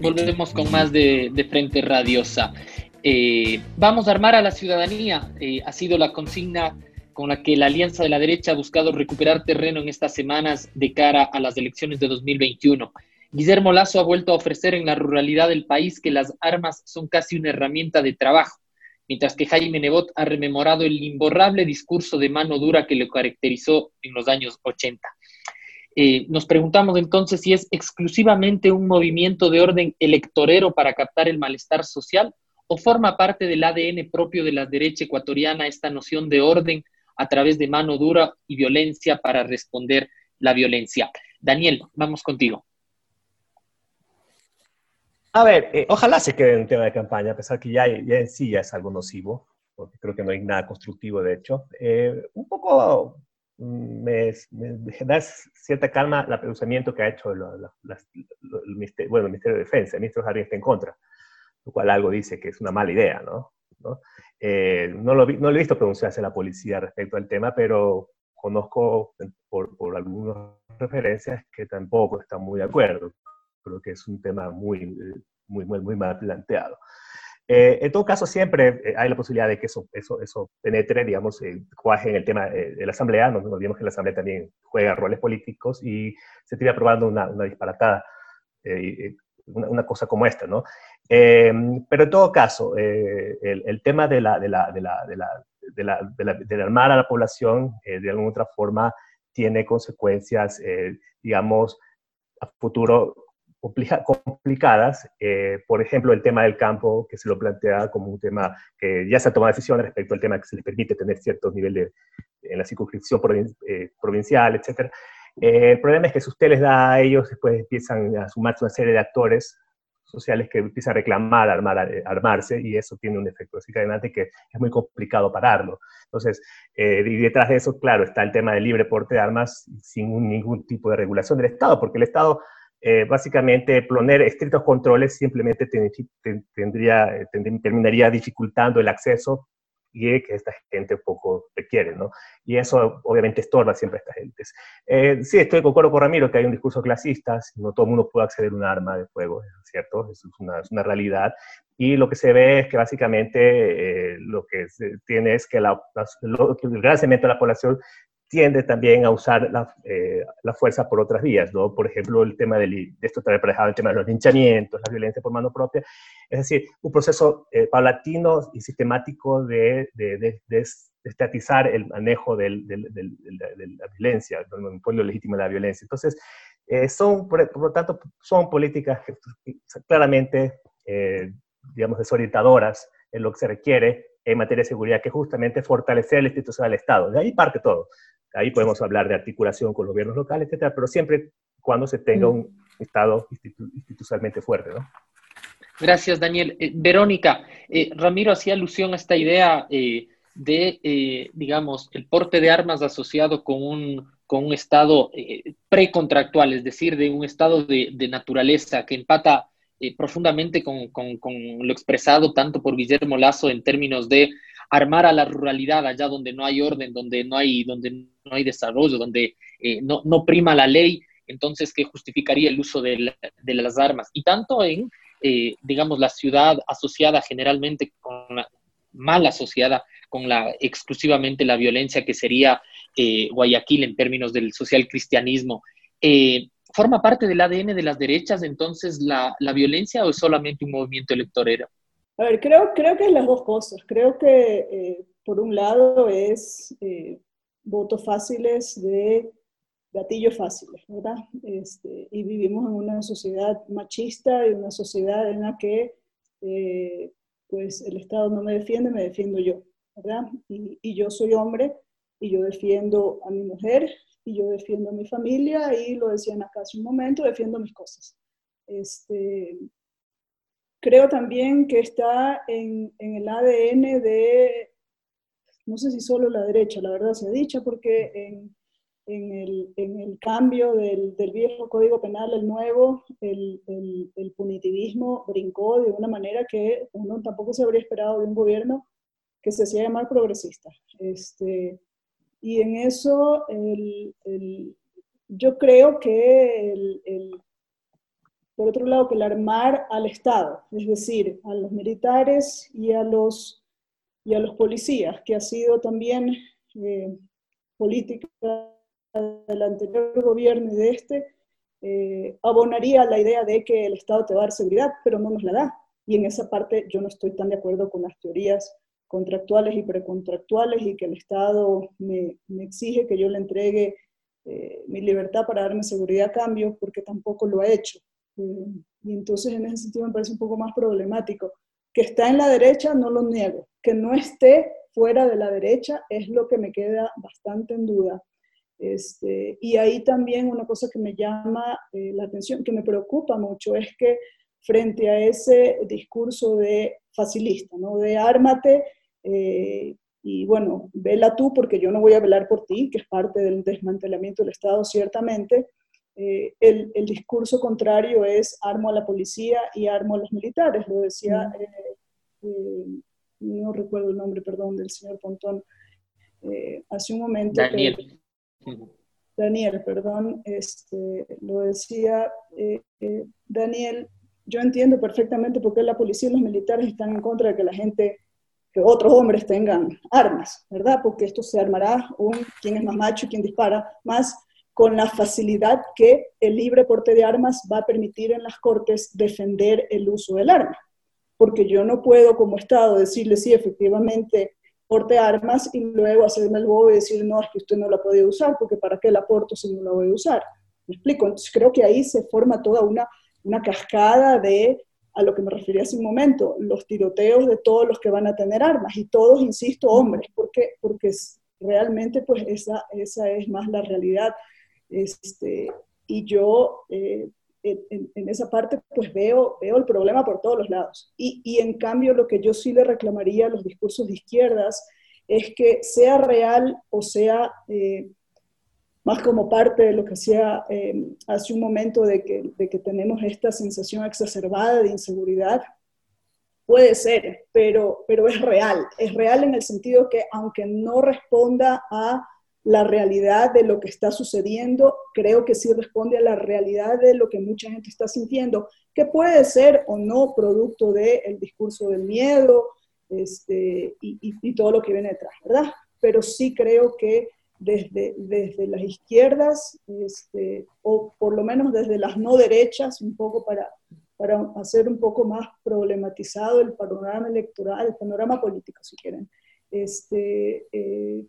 Volvemos con más de, de Frente Radiosa. Eh, vamos a armar a la ciudadanía, eh, ha sido la consigna con la que la Alianza de la Derecha ha buscado recuperar terreno en estas semanas de cara a las elecciones de 2021. Guillermo Lazo ha vuelto a ofrecer en la ruralidad del país que las armas son casi una herramienta de trabajo, mientras que Jaime Nebot ha rememorado el imborrable discurso de mano dura que lo caracterizó en los años 80. Eh, nos preguntamos entonces si es exclusivamente un movimiento de orden electorero para captar el malestar social o forma parte del ADN propio de la derecha ecuatoriana esta noción de orden a través de mano dura y violencia para responder la violencia. Daniel, vamos contigo. A ver, eh, ojalá se quede en un tema de campaña, a pesar que ya, en sí ya es algo nocivo, porque creo que no hay nada constructivo, de hecho. Eh, un poco mm, me, da cierta calma el pronunciamiento que ha hecho el, ministerio, bueno, el Ministerio de Defensa, el ministro Jardín está en contra lo cual algo dice que es una mala idea, ¿no? ¿No? Eh, no, lo, no lo he visto pronunciarse la policía respecto al tema, pero conozco por, por algunas referencias que tampoco están muy de acuerdo. Creo que es un tema muy, muy, muy, muy mal planteado. Eh, en todo caso, siempre eh, hay la posibilidad de que eso, eso, eso penetre, digamos, eh, cuaje en el tema de la Asamblea. No, olvidemos que la Asamblea también juega roles políticos y se tiene aprobando una, una disparatada, una, una, cosa como esta, ¿no? Eh, pero en todo caso, eh, el, tema de, la, de, la, de, la, de, la, de, armar a la población eh, de alguna otra forma tiene consecuencias, eh, digamos, a futuro complicadas. Eh, por ejemplo, el tema del campo, que se lo plantea como un tema que ya se ha tomado decisión respecto al tema que se les permite tener ciertos niveles en la circunscripción eh, provincial, etc. el problema es que si usted les da a ellos, después empiezan a sumarse una serie de actores sociales que empiezan a reclamar, armar, eh, armarse, y eso tiene un efecto desencadenante que es muy complicado pararlo. Entonces, eh, y detrás de eso, claro, está el tema del libre porte de armas sin ningún tipo de regulación del Estado, porque el Estado, eh, básicamente, poner estrictos controles simplemente tendría, terminaría dificultando el acceso y que esta gente poco requiere, ¿no? Y eso obviamente estorba siempre a estas gentes. Eh, sí, estoy de acuerdo con Ramiro que hay un discurso clasista, no todo el mundo puede acceder a un arma de fuego, cierto, es una, es una realidad. Y lo que se ve es que básicamente eh, lo que se tiene es que, la, el gran segmento de la población tiende también a usar la, eh, la, fuerza por otras vías, ¿no? Por ejemplo, el tema del, de esto trae aparejado el tema de los linchamientos, la violencia por mano propia, es decir, un proceso eh, paulatino y sistemático de, de, de, de, estatizar el manejo del, del, de la violencia, el monopolio legítimo de la violencia. Entonces, eh, son, por, lo tanto, son políticas claramente, eh, digamos, desorientadoras en lo que se requiere en materia de seguridad, que justamente fortalecer la institución del Estado. De ahí parte todo. Ahí podemos hablar de articulación con los gobiernos locales, etcétera, pero siempre cuando se tenga mm. un Estado institu institucionalmente fuerte, ¿no? Gracias, Daniel. Eh, Verónica, eh, Ramiro hacía alusión a esta idea eh, de, digamos, el porte de armas asociado con un, con un estado precontractual, es decir, de un estado de, de naturaleza que empata profundamente con, con, lo expresado tanto por Guillermo Lazo en términos de armar a la ruralidad allá donde no hay orden, donde no hay, donde no hay desarrollo, donde eh, no, no, prima la ley, entonces que justificaría el uso de, la, de las armas. Y tanto en, eh, digamos, la ciudad asociada generalmente con la, mal asociada con la exclusivamente la violencia que sería eh, Guayaquil en términos del social cristianismo. ¿Forma parte del ADN de las derechas entonces la, la violencia o es solamente un movimiento electorero? A ver, creo, creo que es las dos cosas. Creo que eh, por un lado es eh, votos fáciles de gatillos fáciles, ¿verdad? Este, y vivimos en una sociedad machista y una sociedad en la que eh, pues el Estado no me defiende, me defiendo yo, ¿verdad? Y, y, yo soy hombre y yo defiendo a mi mujer y yo defiendo a mi familia y lo decían acá hace un momento, defiendo mis cosas. Este, creo también que está en, en, el ADN de, no sé si solo la derecha, la verdad se ha dicho, porque en, en, el, en el, cambio del, del, viejo código penal al nuevo, el, el, el, punitivismo brincó de una manera que uno tampoco se habría esperado de un gobierno que se hacía llamar progresista. Este, y en eso yo creo que el, por otro lado, que el armar al Estado, es decir, a los militares y a los, y a los policías, que ha sido también eh, política del anterior gobierno y de este, eh, abonaría la idea de que el Estado te va a dar seguridad, pero no nos la da. Y en esa parte yo no estoy tan de acuerdo con las teorías contractuales y precontractuales y que el Estado me, me exige que yo le entregue eh, mi libertad para darme seguridad a cambio, porque tampoco lo ha hecho. Y entonces en ese sentido me parece un poco más problemático. Que está en la derecha, no lo niego. Que no esté fuera de la derecha es lo que me queda bastante en duda. Este, y ahí también una cosa que me llama eh, la atención, que me preocupa mucho, es que frente a ese discurso de facilista, ¿no? de ármate eh, y bueno, vela tú porque yo no voy a velar por ti, que es parte del desmantelamiento del Estado ciertamente, eh, el, el, discurso contrario es armo a la policía y armo a los militares, lo decía, eh, eh, no recuerdo el nombre, perdón, del señor Pontón, eh, hace un momento. Daniel. Que, Daniel, perdón, este, lo decía eh, Daniel, yo entiendo perfectamente por qué la policía y los militares están en contra de que la gente, que otros hombres tengan armas, ¿verdad? Porque esto se armará un quién es más macho quién dispara más con la facilidad que el libre porte de armas va a permitir en las cortes defender el uso del arma. Porque yo no puedo como Estado decirle, sí, efectivamente, porte armas y luego hacerme el bobo y decir, no, es que usted no la puede usar, porque ¿para qué la porto si no la voy a usar? ¿Me explico? Entonces creo que ahí se forma toda una, una cascada de a lo que me refería hace un momento, los tiroteos de todos los que van a tener armas, y todos, insisto, hombres, porque, porque realmente pues esa, esa es más la realidad. Este, y yo eh, en, en, esa parte pues veo, veo el problema por todos los lados. Y, y, en cambio lo que yo sí le reclamaría a los discursos de izquierdas es que sea real o sea eh, más como parte de lo que hacía eh, hace un momento de que, de que tenemos esta sensación exacerbada de inseguridad, puede ser, pero, pero es real. Es real en el sentido que aunque no responda a la realidad de lo que está sucediendo, creo que sí responde a la realidad de lo que mucha gente está sintiendo, que puede ser o no producto del discurso del miedo este, y, y, y, todo lo que viene detrás, ¿verdad? Pero sí creo que desde, desde las izquierdas, este, o por lo menos desde las no derechas, un poco para, para hacer un poco más problematizado el panorama electoral, el panorama político, si quieren. Este, eh,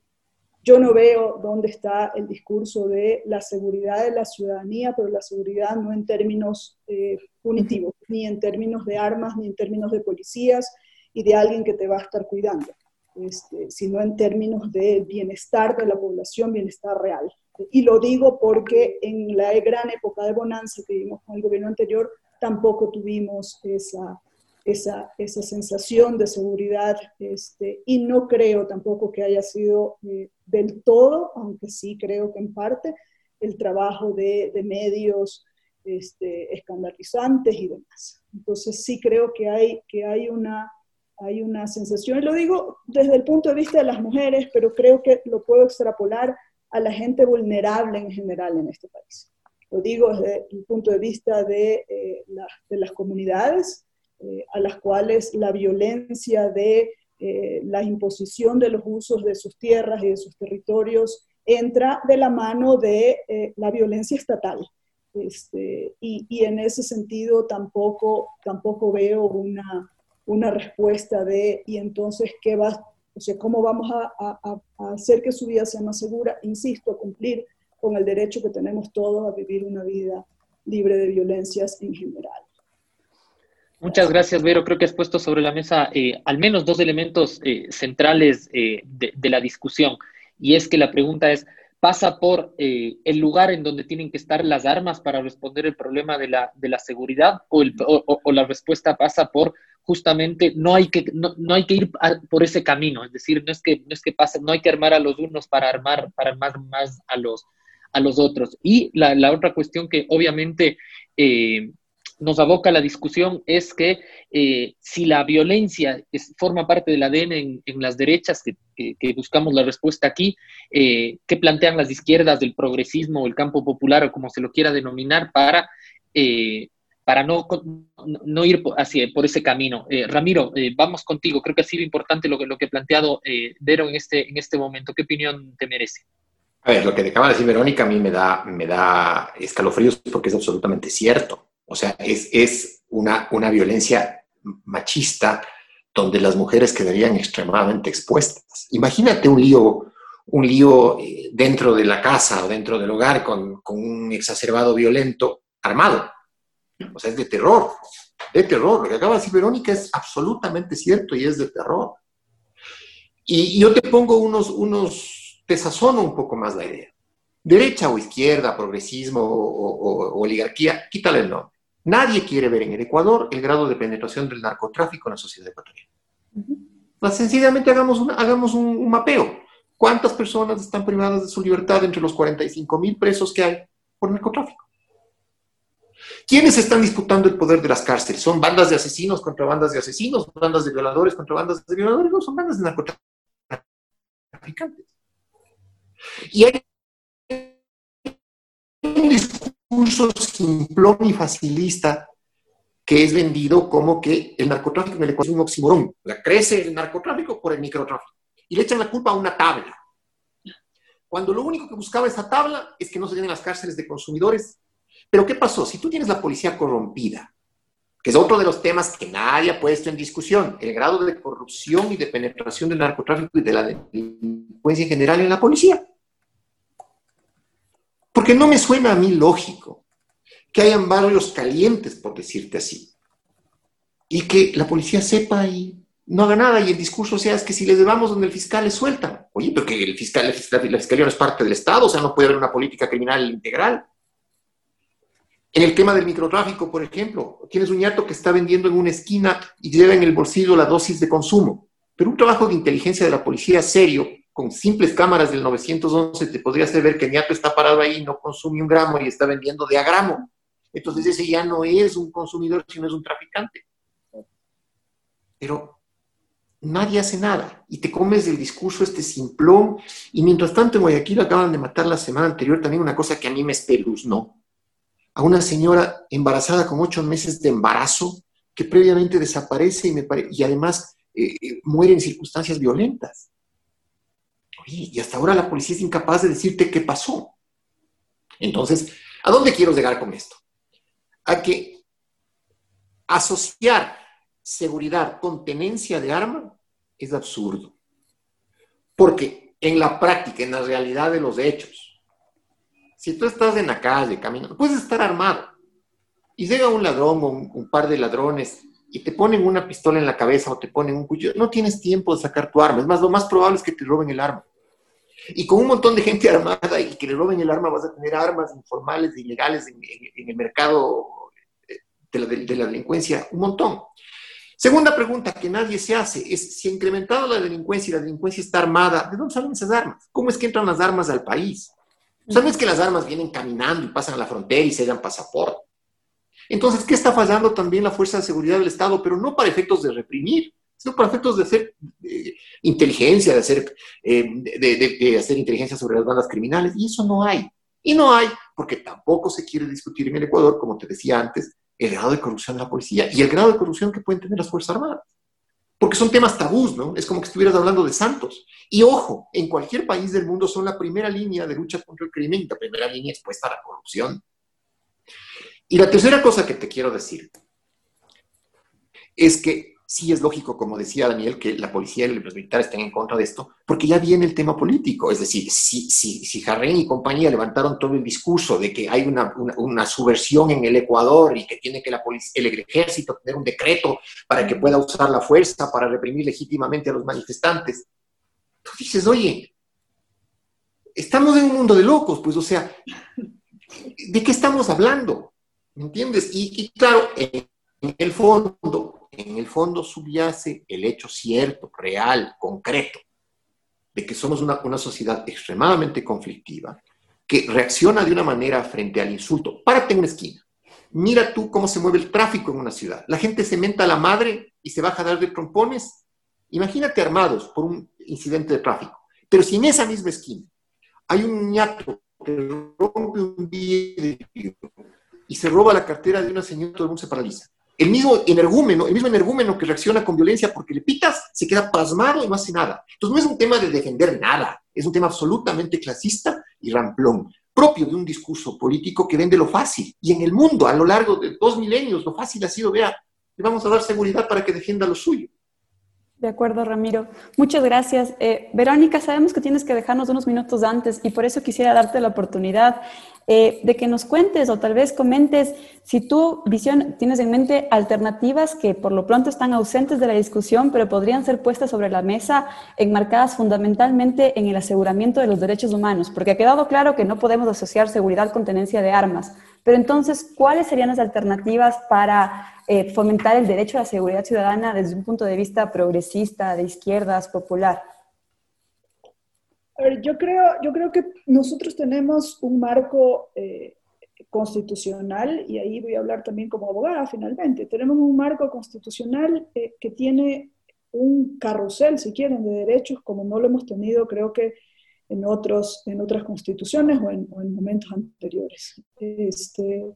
yo no veo dónde está el discurso de la seguridad de la ciudadanía, pero la seguridad no en términos eh, punitivos, ni en términos de armas, ni en términos de policías y de alguien que te va a estar cuidando este, sino en términos de bienestar de la población, bienestar real. Y lo digo porque en la gran época de bonanza que vivimos con el gobierno anterior, tampoco tuvimos esa, esa, esa sensación de seguridad este, y no creo tampoco que haya sido eh, del todo, aunque sí creo que en parte, el trabajo de, de medios este, escandalizantes y demás. Entonces sí creo que hay, que hay una hay una sensación, y lo digo desde el punto de vista de las mujeres, pero creo que lo puedo extrapolar a la gente vulnerable en general en este país. Lo digo desde el punto de vista de, eh, la, de las comunidades, eh, a las cuales la violencia de eh, la imposición de los usos de sus tierras y de sus territorios entra de la mano de la violencia estatal. Este, y, y, en ese sentido tampoco, tampoco veo una, una respuesta de, y entonces, ¿qué va, o sea, cómo vamos a, a, hacer que su vida sea más segura? Insisto, a cumplir con el derecho que tenemos todos a vivir una vida libre de violencias en general. Muchas gracias, Vero. Creo que has puesto sobre la mesa eh, al menos dos elementos eh, centrales eh, de, de, la discusión. Y es que la pregunta es, ¿pasa por el lugar en donde tienen que estar las armas para responder el problema de la, de la seguridad o, el, o, o la respuesta pasa por justamente no hay que, no, no hay que ir por ese camino, es decir, no es que, no es que pase, no hay que armar a los unos para armar, para armar más a los, a los otros. Y la, otra cuestión que obviamente eh, nos aboca la discusión es que eh, si la violencia forma parte del ADN en, las derechas, que, que, que, buscamos la respuesta aquí, eh, ¿qué plantean las izquierdas del progresismo o el campo popular o como se lo quiera denominar para eh, para no, no ir así, por ese camino. Eh, Ramiro, eh, vamos contigo. Creo que ha sido importante lo que, lo que ha planteado eh, Vero en este, en este momento. ¿Qué opinión te merece? A ver, lo que acaba de decir Verónica a mí me da, me da escalofríos porque es absolutamente cierto. O sea, es, es una, una violencia machista donde las mujeres quedarían extremadamente expuestas. Imagínate un lío, un lío eh, dentro de la casa o dentro del hogar con, con un exacerbado violento armado o sea, es de terror, de terror. Lo que acaba de decir Verónica es absolutamente cierto y es de terror. Y, yo te pongo unos, unos, te sazono un poco más la idea. Derecha o izquierda, progresismo o, o, o oligarquía, quítale el nombre. Nadie quiere ver en el Ecuador el grado de penetración del narcotráfico en la sociedad ecuatoriana. Uh -huh. Sencillamente hagamos, una, hagamos un, un, mapeo. ¿Cuántas personas están privadas de su libertad entre los 45 mil presos que hay por narcotráfico? ¿Quiénes están disputando el poder de las cárceles? ¿Son bandas de asesinos contra bandas de asesinos? ¿Bandas de violadores contra bandas de violadores? No, son bandas de narcotraficantes. Y hay un discurso simplón y facilista que es vendido como que el narcotráfico en el Ecuador es un oxímoron. Crece el narcotráfico por el microtráfico. Y le echan la culpa a una tabla. Cuando lo único que buscaba esa tabla es que no se llenen las cárceles de consumidores pero ¿qué pasó? Si tú tienes la policía corrompida, que es otro de los temas que nadie ha puesto en discusión, el grado de corrupción y de penetración del narcotráfico y de la delincuencia en general en la policía. Porque no me suena a mí lógico que hayan barrios calientes, por decirte así, y que la policía sepa y no haga nada y el discurso sea es que si les llevamos donde el fiscal les suelta. Oye, pero que el fiscal, la fiscalía no es parte del Estado, o sea, no puede haber una política criminal integral. En el tema del microtráfico, por ejemplo, tienes un ñato que está vendiendo en una esquina y lleva en el bolsillo la dosis de consumo. Pero un trabajo de inteligencia de la policía serio, con simples cámaras del 911, te podría hacer ver que el ñato está parado ahí, no consume un gramo y está vendiendo de a gramo. Entonces ese ya no es un consumidor, sino es un traficante. Pero nadie hace nada y te comes del discurso este simplón. Y mientras tanto en Guayaquil acaban de matar la semana anterior también una cosa que a mí me espeluznó a una señora embarazada con ocho meses de embarazo que previamente desaparece y, me y además eh, eh, muere en circunstancias violentas. y hasta ahora la policía es incapaz de decirte qué pasó. Entonces, ¿a dónde quiero llegar con esto? A que asociar seguridad con tenencia de arma es absurdo. Porque en la práctica, en la realidad de los hechos, si tú estás en la calle caminando, puedes estar armado y llega un ladrón o un, par de ladrones y te ponen una pistola en la cabeza o te ponen un cuchillo, no tienes tiempo de sacar tu arma. Es más, lo más probable es que te roben el arma. Y con un montón de gente <laughs> armada y que le roben el arma, vas a tener armas informales, ilegales en, el mercado eh, de la, de la, delincuencia, un montón. Segunda pregunta que nadie se hace es si ha incrementado la delincuencia y la delincuencia está armada, ¿de dónde salen esas armas? ¿Cómo es que entran las armas al país? ¿Sabes que las armas vienen caminando y pasan a la frontera y se dan pasaporte? Entonces, ¿qué está fallando también la Fuerza de Seguridad del Estado? Pero no para efectos de reprimir, sino para efectos de hacer inteligencia, de hacer, eh, de, hacer inteligencia sobre las bandas criminales. Y eso no hay. Y no hay porque tampoco se quiere discutir en el Ecuador, como te decía antes, el grado de corrupción de la policía y el grado de corrupción que pueden tener las Fuerzas Armadas porque son temas tabús, ¿no? Es como que estuvieras hablando de santos. Y ojo, en cualquier país del mundo son la primera línea de lucha contra el crimen, la primera línea expuesta a la corrupción. Y la tercera cosa que te quiero decir es que sí es lógico, como decía Daniel, que la policía y los militares estén en contra de esto, porque ya viene el tema político. Es decir, si, si, si y compañía levantaron todo el discurso de que hay una, subversión en el Ecuador y que tiene que la el ejército tener un decreto para que pueda usar la fuerza para reprimir legítimamente a los manifestantes, tú dices, oye, estamos en un mundo de locos, pues, o sea, ¿de qué estamos hablando? ¿Me entiendes? Y, y claro, en el fondo, en el fondo subyace el hecho cierto, real, concreto, de que somos una, sociedad extremadamente conflictiva, que reacciona de una manera frente al insulto. Párate en una esquina. Mira tú cómo se mueve el tráfico en una ciudad. La gente se menta a la madre y se baja a dar de trompones. Imagínate armados por un incidente de tráfico. Pero si en esa misma esquina hay un ñato que rompe un vidrio y se roba la cartera de una señora, todo el mundo se paraliza el mismo energúmeno, el mismo energúmeno que reacciona con violencia porque le pitas, se queda pasmado y no hace nada. Entonces no es un tema de defender nada, es un tema absolutamente clasista y ramplón, propio de un discurso político que vende lo fácil. Y en el mundo, a lo largo de dos milenios, lo fácil ha sido, vea, le vamos a dar seguridad para que defienda lo suyo. De acuerdo, Ramiro. Muchas gracias. Eh, Verónica, sabemos que tienes que dejarnos unos minutos antes y por eso quisiera darte la oportunidad eh, de que nos cuentes o tal vez comentes si tu visión tienes en mente alternativas que por lo pronto están ausentes de la discusión, pero podrían ser puestas sobre la mesa, enmarcadas fundamentalmente en el aseguramiento de los derechos humanos, porque ha quedado claro que no podemos asociar seguridad con tenencia de armas. Pero entonces, ¿cuáles serían las alternativas para eh, fomentar el derecho a la seguridad ciudadana desde un punto de vista progresista, de izquierdas, popular? A ver, yo creo, yo creo que nosotros tenemos un marco eh, constitucional, y ahí voy a hablar también como abogada finalmente, tenemos un marco constitucional eh, que tiene un carrusel, si quieren, de derechos como no lo hemos tenido, creo que en, otros, en otras constituciones o en, momentos anteriores. Este,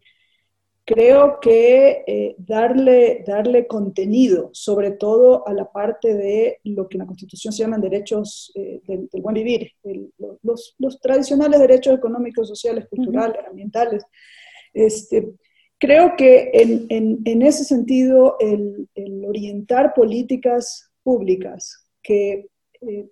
creo que eh, darle, darle contenido, sobre todo a la parte de lo que en la Constitución se llaman derechos eh, del, buen vivir, los, los, tradicionales derechos económicos, sociales, culturales, ambientales, este, creo que en, ese sentido el, orientar políticas públicas que eh,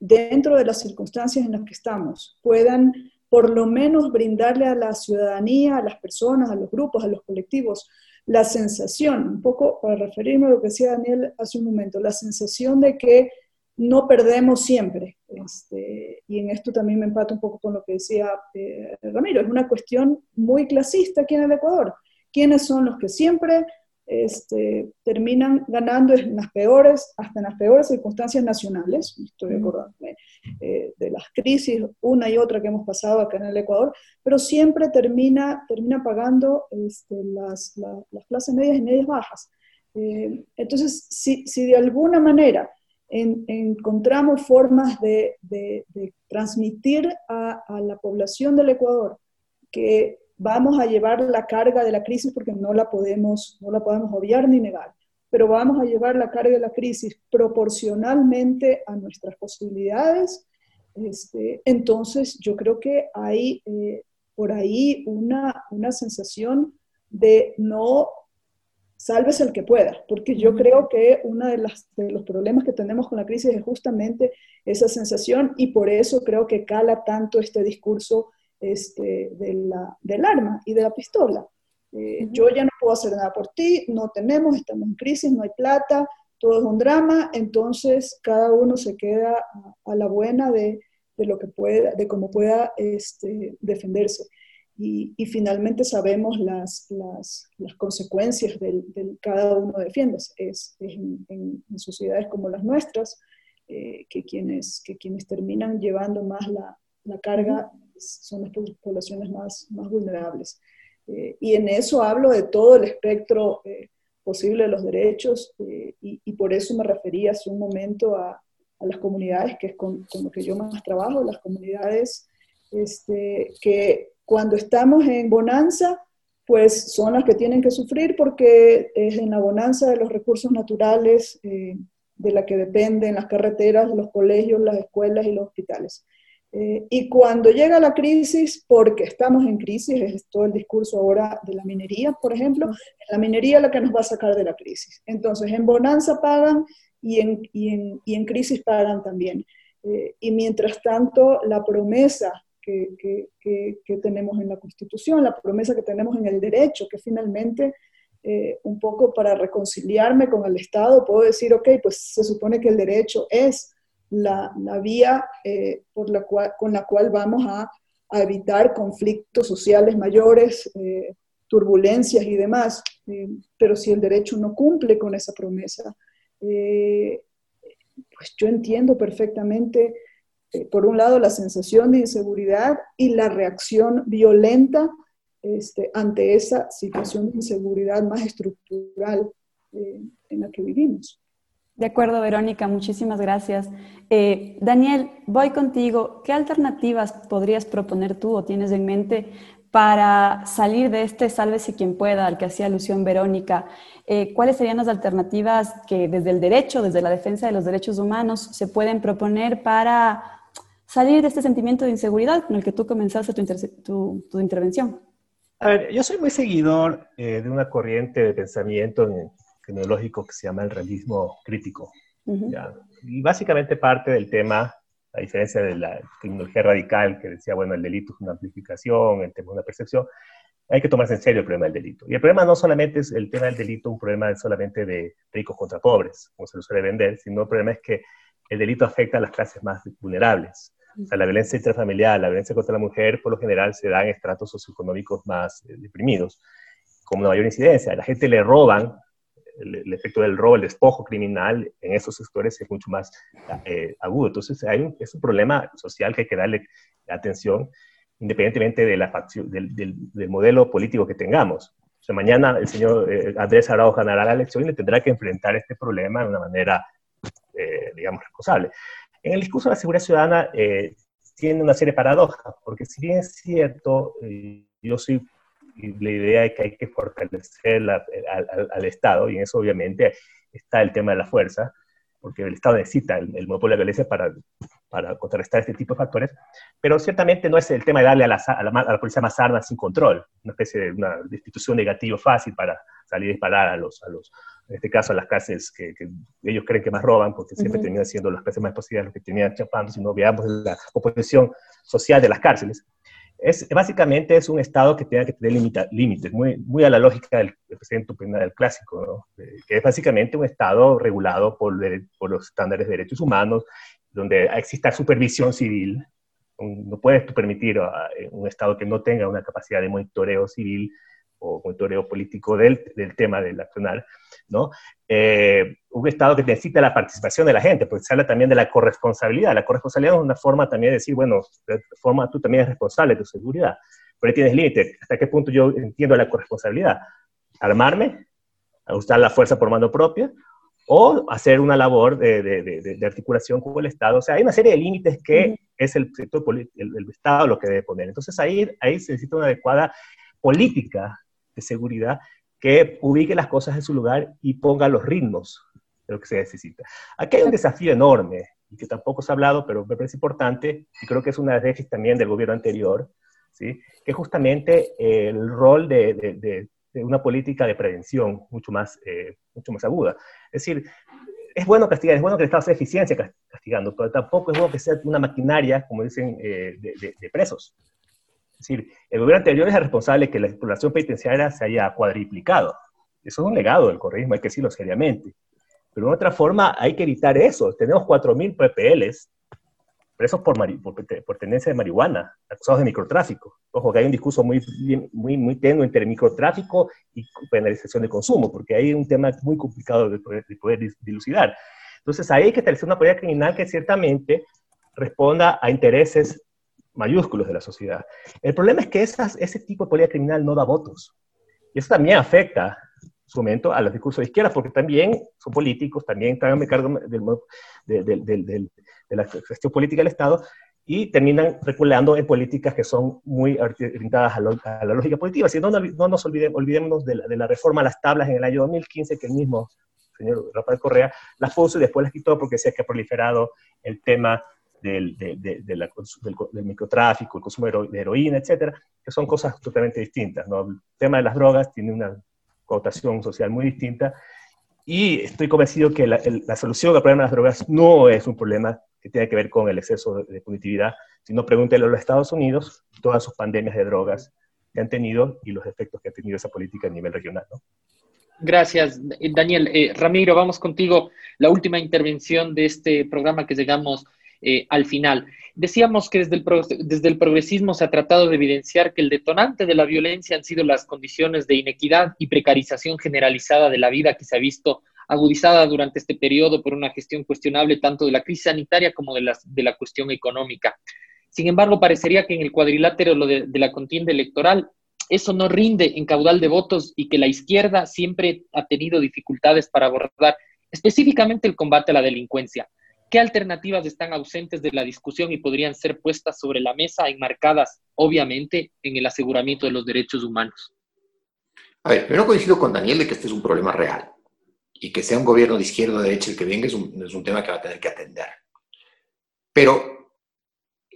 dentro de las circunstancias en las que estamos puedan por lo menos brindarle a la ciudadanía, a las personas, a los grupos, a los colectivos, la sensación, un poco para referirme a lo que decía Daniel hace un momento, la sensación de que no perdemos siempre. Este, y en esto también me empato un poco con lo que decía eh, Ramiro, es una cuestión muy clasista aquí en el Ecuador. ¿Quiénes son los que siempre este, terminan ganando en las peores, hasta en las peores circunstancias nacionales, estoy acordándome eh, de las crisis, una y otra que hemos pasado acá en el Ecuador, pero siempre termina, termina pagando este, las, las, clases medias y medias bajas. Eh, entonces, si, si, de alguna manera encontramos formas de, de, transmitir a, a la población del Ecuador que vamos a llevar la carga de la crisis porque no la podemos, no la podemos obviar ni negar, pero vamos a llevar la carga de la crisis proporcionalmente a nuestras posibilidades. Este, entonces, yo creo que hay eh, por ahí una, una sensación de no salves el que pueda, porque yo creo que uno de, de, los problemas que tenemos con la crisis es justamente esa sensación y por eso creo que cala tanto este discurso este, del arma y de la pistola. Eh, yo ya no puedo hacer nada por ti, no tenemos, estamos en crisis, no hay plata, todo es un drama, entonces cada uno se queda a, la buena de, lo que pueda, de cómo pueda este, defenderse. Y, finalmente sabemos las, las, consecuencias del, cada uno defiendas. Es, en, sociedades como las nuestras eh, que, quienes, que quienes terminan llevando más la, la carga son las poblaciones más, más vulnerables. Eh, y en eso hablo de todo el espectro eh, posible de los derechos eh, y, por eso me refería hace un momento a, a las comunidades, que es con, con, lo que yo más trabajo, las comunidades este, que cuando estamos en bonanza, pues son las que tienen que sufrir porque es en la bonanza de los recursos naturales de la que dependen las carreteras, los colegios, las escuelas y los hospitales. Eh, y cuando llega la crisis, porque estamos en crisis, es todo el discurso ahora de la minería, por ejemplo, la minería la que nos va a sacar de la crisis. Entonces, en bonanza pagan y en, y en, y en crisis pagan también. Eh, y mientras tanto, la promesa que, que, que, tenemos en la Constitución, la promesa que tenemos en el derecho, que finalmente, eh, un poco para reconciliarme con el Estado, puedo decir, ok, pues se supone que el derecho es la, vía eh, por la cual, con la cual vamos a, evitar conflictos sociales mayores, eh, turbulencias y demás. Eh, pero si el derecho no cumple con esa promesa, pues yo entiendo perfectamente, por un lado, la sensación de inseguridad y la reacción violenta este, ante esa situación de inseguridad más estructural en la que vivimos. De acuerdo, Verónica, muchísimas gracias. Eh, Daniel, voy contigo. ¿Qué alternativas podrías proponer tú o tienes en mente para salir de este sálvese quien pueda al que hacía alusión Verónica? Eh, ¿Cuáles serían las alternativas que desde el derecho, desde la defensa de los derechos humanos, se pueden proponer para salir de este sentimiento de inseguridad con el que tú comenzaste tu, intervención? A ver, yo soy muy seguidor eh, de una corriente de pensamiento en tecnológico que se llama el realismo crítico. Y básicamente parte del tema, a diferencia de la tecnología radical que decía, bueno, el delito es una amplificación, el tema es una percepción, hay que tomarse en serio el problema del delito. Y el problema no solamente es el tema del delito, un problema solamente de ricos contra pobres, como se lo suele vender, sino el problema es que el delito afecta a las clases más vulnerables. O sea, la violencia intrafamiliar, la violencia contra la mujer, por lo general se da en estratos socioeconómicos más eh, deprimidos, con una mayor incidencia. A la gente le roban el, efecto del robo, el despojo criminal en esos sectores es mucho más eh, agudo. Entonces, hay un, es un problema social que hay que darle atención independientemente de la facción, del, del, modelo político que tengamos. O sea, mañana el señor eh, Andrés Araujo ganará la elección y le tendrá que enfrentar este problema de una manera, eh, digamos, responsable. En el discurso de la seguridad ciudadana tiene una serie de paradojas, porque si bien es cierto, yo soy la idea es que hay que fortalecer al, Estado, y en eso obviamente está el tema de la fuerza, porque el Estado necesita el, monopolio de la violencia para, para contrarrestar este tipo de factores, pero ciertamente no es el tema de darle a la, a la, policía más armas sin control, una especie de una institución negativa fácil para salir a disparar a los, a los en este caso a las clases que, ellos creen que más roban, porque siempre terminan siendo las clases más positivas los que terminan chapando, si no veamos la oposición social de las cárceles. Es, básicamente es un Estado que tiene que tener límites, muy, a la lógica del, presidente del clásico, que es básicamente un Estado regulado por, por los estándares de derechos humanos, donde exista supervisión civil. No puedes permitir a un Estado que no tenga una capacidad de monitoreo civil o monitoreo político del, del tema del accionar, ¿no? Eh, un Estado que necesita la participación de la gente, porque se habla también de la corresponsabilidad. La corresponsabilidad es una forma también de decir, bueno, de forma tú también eres responsable de tu seguridad, pero ahí tienes límites. ¿Hasta qué punto yo entiendo la corresponsabilidad? ¿Armarme? ¿Usar la fuerza por mano propia? o hacer una labor de, de, de, articulación con el Estado. O sea, hay una serie de límites que es el sector el, el, Estado lo que debe poner. Entonces ahí, ahí se necesita una adecuada política de seguridad que ubique las cosas en su lugar y ponga los ritmos de lo que se necesita. Aquí hay un desafío enorme, y que tampoco se ha hablado, pero me parece importante, y creo que es una déficit también del gobierno anterior, ¿sí? que es justamente el rol de, una política de prevención mucho más, eh, mucho más aguda. Es decir, es bueno castigar, es bueno que el Estado sea eficiencia castigando, pero tampoco es bueno que sea una maquinaria, como dicen, eh, de, presos. Decir, el gobierno anterior es el responsable de que la población penitenciaria se haya cuadriplicado. Eso es un legado del correísmo, hay que decirlo seriamente. Pero de otra forma, hay que evitar eso. Tenemos 4.000 PPLs presos por, por, tendencia de marihuana, acusados de microtráfico. Ojo, que hay un discurso muy, muy, muy tenue entre microtráfico y penalización de consumo, porque hay un tema muy complicado de poder, de poder dilucidar. Entonces, ahí hay que establecer una política criminal que ciertamente responda a intereses mayúsculos de la sociedad. El problema es que esas, ese tipo de política criminal no da votos. Y eso también afecta, su momento, a los discursos de izquierda, porque también son políticos, también están a cargo del, del, del, de la gestión política del Estado, y terminan reculando en políticas que son muy orientadas a, la lógica positiva. Si no, no, nos olvidemos, olvidemos de la, de la, reforma a las tablas en el año 2015, que el mismo señor Rafael Correa las puso y después las quitó porque decía que ha proliferado el tema del, del, microtráfico, el consumo de heroína, etcétera, que son cosas totalmente distintas. ¿no? El tema de las drogas tiene una connotación social muy distinta y estoy convencido que la, la solución al problema de las drogas no es un problema que tenga que ver con el exceso de, punitividad, sino pregúntele a los Estados Unidos todas sus pandemias de drogas que han tenido y los efectos que ha tenido esa política a nivel regional. ¿no? Gracias, Daniel. Eh, Ramiro, vamos contigo. La última intervención de este programa que llegamos eh, al final. Decíamos que desde el, progresismo se ha tratado de evidenciar que el detonante de la violencia han sido las condiciones de inequidad y precarización generalizada de la vida que se ha visto agudizada durante este periodo por una gestión cuestionable tanto de la crisis sanitaria como de la, cuestión económica. Sin embargo, parecería que en el cuadrilátero de, de la contienda electoral eso no rinde en caudal de votos y que la izquierda siempre ha tenido dificultades para abordar específicamente el combate a la delincuencia. ¿Qué alternativas están ausentes de la discusión y podrían ser puestas sobre la mesa, enmarcadas, obviamente, en el aseguramiento de los derechos humanos? A ver, primero coincido con Daniel de que este es un problema real y que sea un gobierno de izquierda o de derecha el que venga es un, es un tema que va a tener que atender. Pero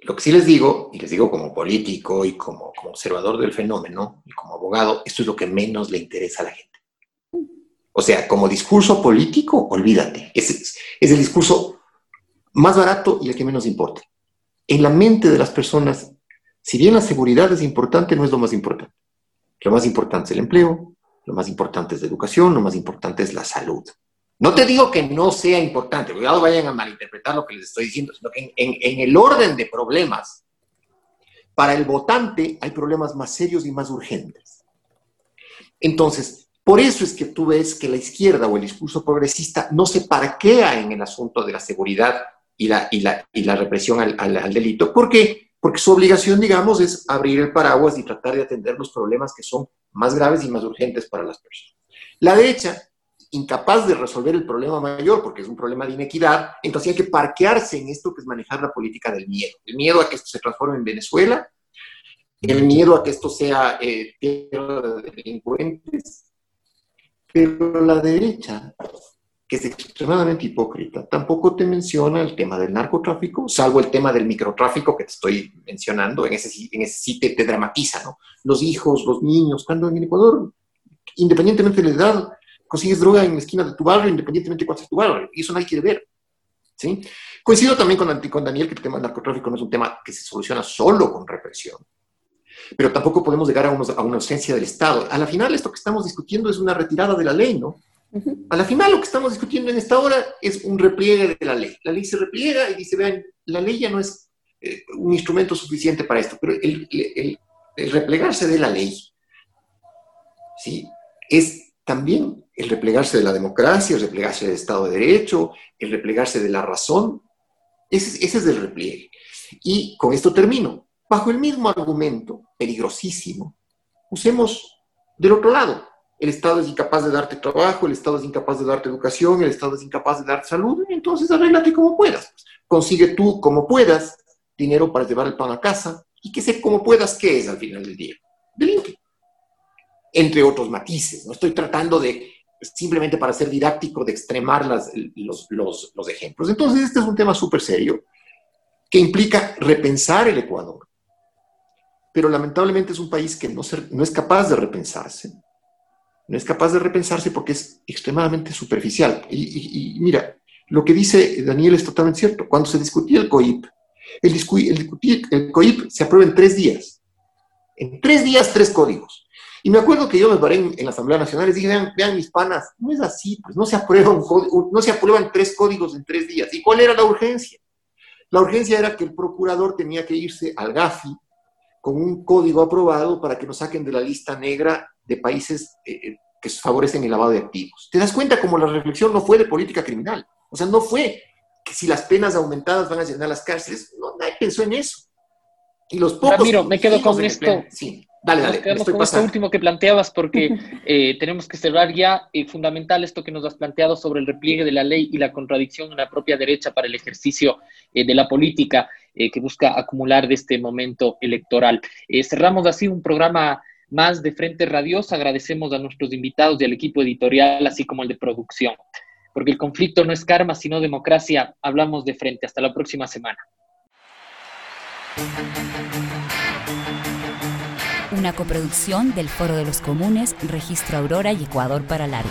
lo que sí les digo, y les digo como político y como, como, observador del fenómeno y como abogado, esto es lo que menos le interesa a la gente. O sea, como discurso político, olvídate. Es, es el discurso más barato y el que menos importa. En la mente de las personas, si bien la seguridad es importante, no es lo más importante. Lo más importante es el empleo, lo más importante es la educación, lo más importante es la salud. No te digo que no sea importante, cuidado vayan a malinterpretar lo que les estoy diciendo, sino que en, en, el orden de problemas, para el votante hay problemas más serios y más urgentes. Entonces, por eso es que tú ves que la izquierda o el discurso progresista no se parquea en el asunto de la seguridad y la, y la, y la represión al, al, delito. ¿Por qué? porque su obligación, digamos, es abrir el paraguas y tratar de atender los problemas que son más graves y más urgentes para las personas. La derecha, incapaz de resolver el problema mayor, porque es un problema de inequidad, entonces hay que parquearse en esto que es manejar la política del miedo. El miedo a que esto se transforme en Venezuela, el miedo a que esto sea eh, tierra de delincuentes. Pero la derecha que es extremadamente hipócrita, tampoco te menciona el tema del narcotráfico, salvo el tema del microtráfico que te estoy mencionando, en ese, en sí te, dramatiza, ¿no? Los hijos, los niños, cuando en Ecuador, independientemente de la edad, consigues droga en la esquina de tu barrio, independientemente de cuál sea tu barrio, y eso nadie quiere ver, ¿sí? Coincido también con, Daniel que el tema del narcotráfico no es un tema que se soluciona solo con represión, pero tampoco podemos llegar a, a una ausencia del Estado. A la final, esto que estamos discutiendo es una retirada de la ley, ¿no? A la final lo que estamos discutiendo en esta hora es un repliegue de la ley. La ley se repliega y dice, vean, la ley ya no es eh, un instrumento suficiente para esto, pero el, replegarse de la ley ¿sí? es también el replegarse de la democracia, el replegarse del Estado de Derecho, el replegarse de la razón. Ese, ese es el repliegue. Y con esto termino. Bajo el mismo argumento, peligrosísimo, usemos del otro lado el Estado es incapaz de darte trabajo, el Estado es incapaz de darte educación, el Estado es incapaz de darte salud, entonces arréglate como puedas. Consigue tú como puedas dinero para llevar el pan a casa y que sé como puedas qué es al final del día. Delinque. Entre otros matices. No estoy tratando de, simplemente para ser didáctico, de extremar los, los, los ejemplos. Entonces, este es un tema súper serio que implica repensar el Ecuador. Pero lamentablemente es un país que no, no es capaz de repensarse no es capaz de repensarse porque es extremadamente superficial. Y, mira, lo que dice Daniel es totalmente cierto. Cuando se discutía el COIP, el, el, COIP se aprueba en tres días. En tres días, tres códigos. Y me acuerdo que yo me paré en, la Asamblea Nacional y dije, vean, vean, mis panas, no es así, pues no se, aprueban, no se aprueban tres códigos en tres días. ¿Y cuál era la urgencia? La urgencia era que el procurador tenía que irse al GAFI con un código aprobado para que nos saquen de la lista negra de países eh, eh, que favorecen el lavado de activos. ¿Te das cuenta cómo la reflexión no fue de política criminal? O sea, no fue que si las penas aumentadas van a llenar las cárceles, no, nadie pensó en eso. Y los pocos... Ramiro, me quedo con esto. Sí, dale, dale. Nos con esto último que planteabas porque <laughs> eh, tenemos que cerrar ya. y fundamental esto que nos has planteado sobre el repliegue de la ley y la contradicción en la propia derecha para el ejercicio de la política que busca acumular de este momento electoral. cerramos así un programa más de Frente Radiosa. Agradecemos a nuestros invitados y al equipo editorial, así como el de producción. Porque el conflicto no es karma, sino democracia. Hablamos de frente. Hasta la próxima semana. Una coproducción del Foro de los Comunes, Registro Aurora y Ecuador para Largo.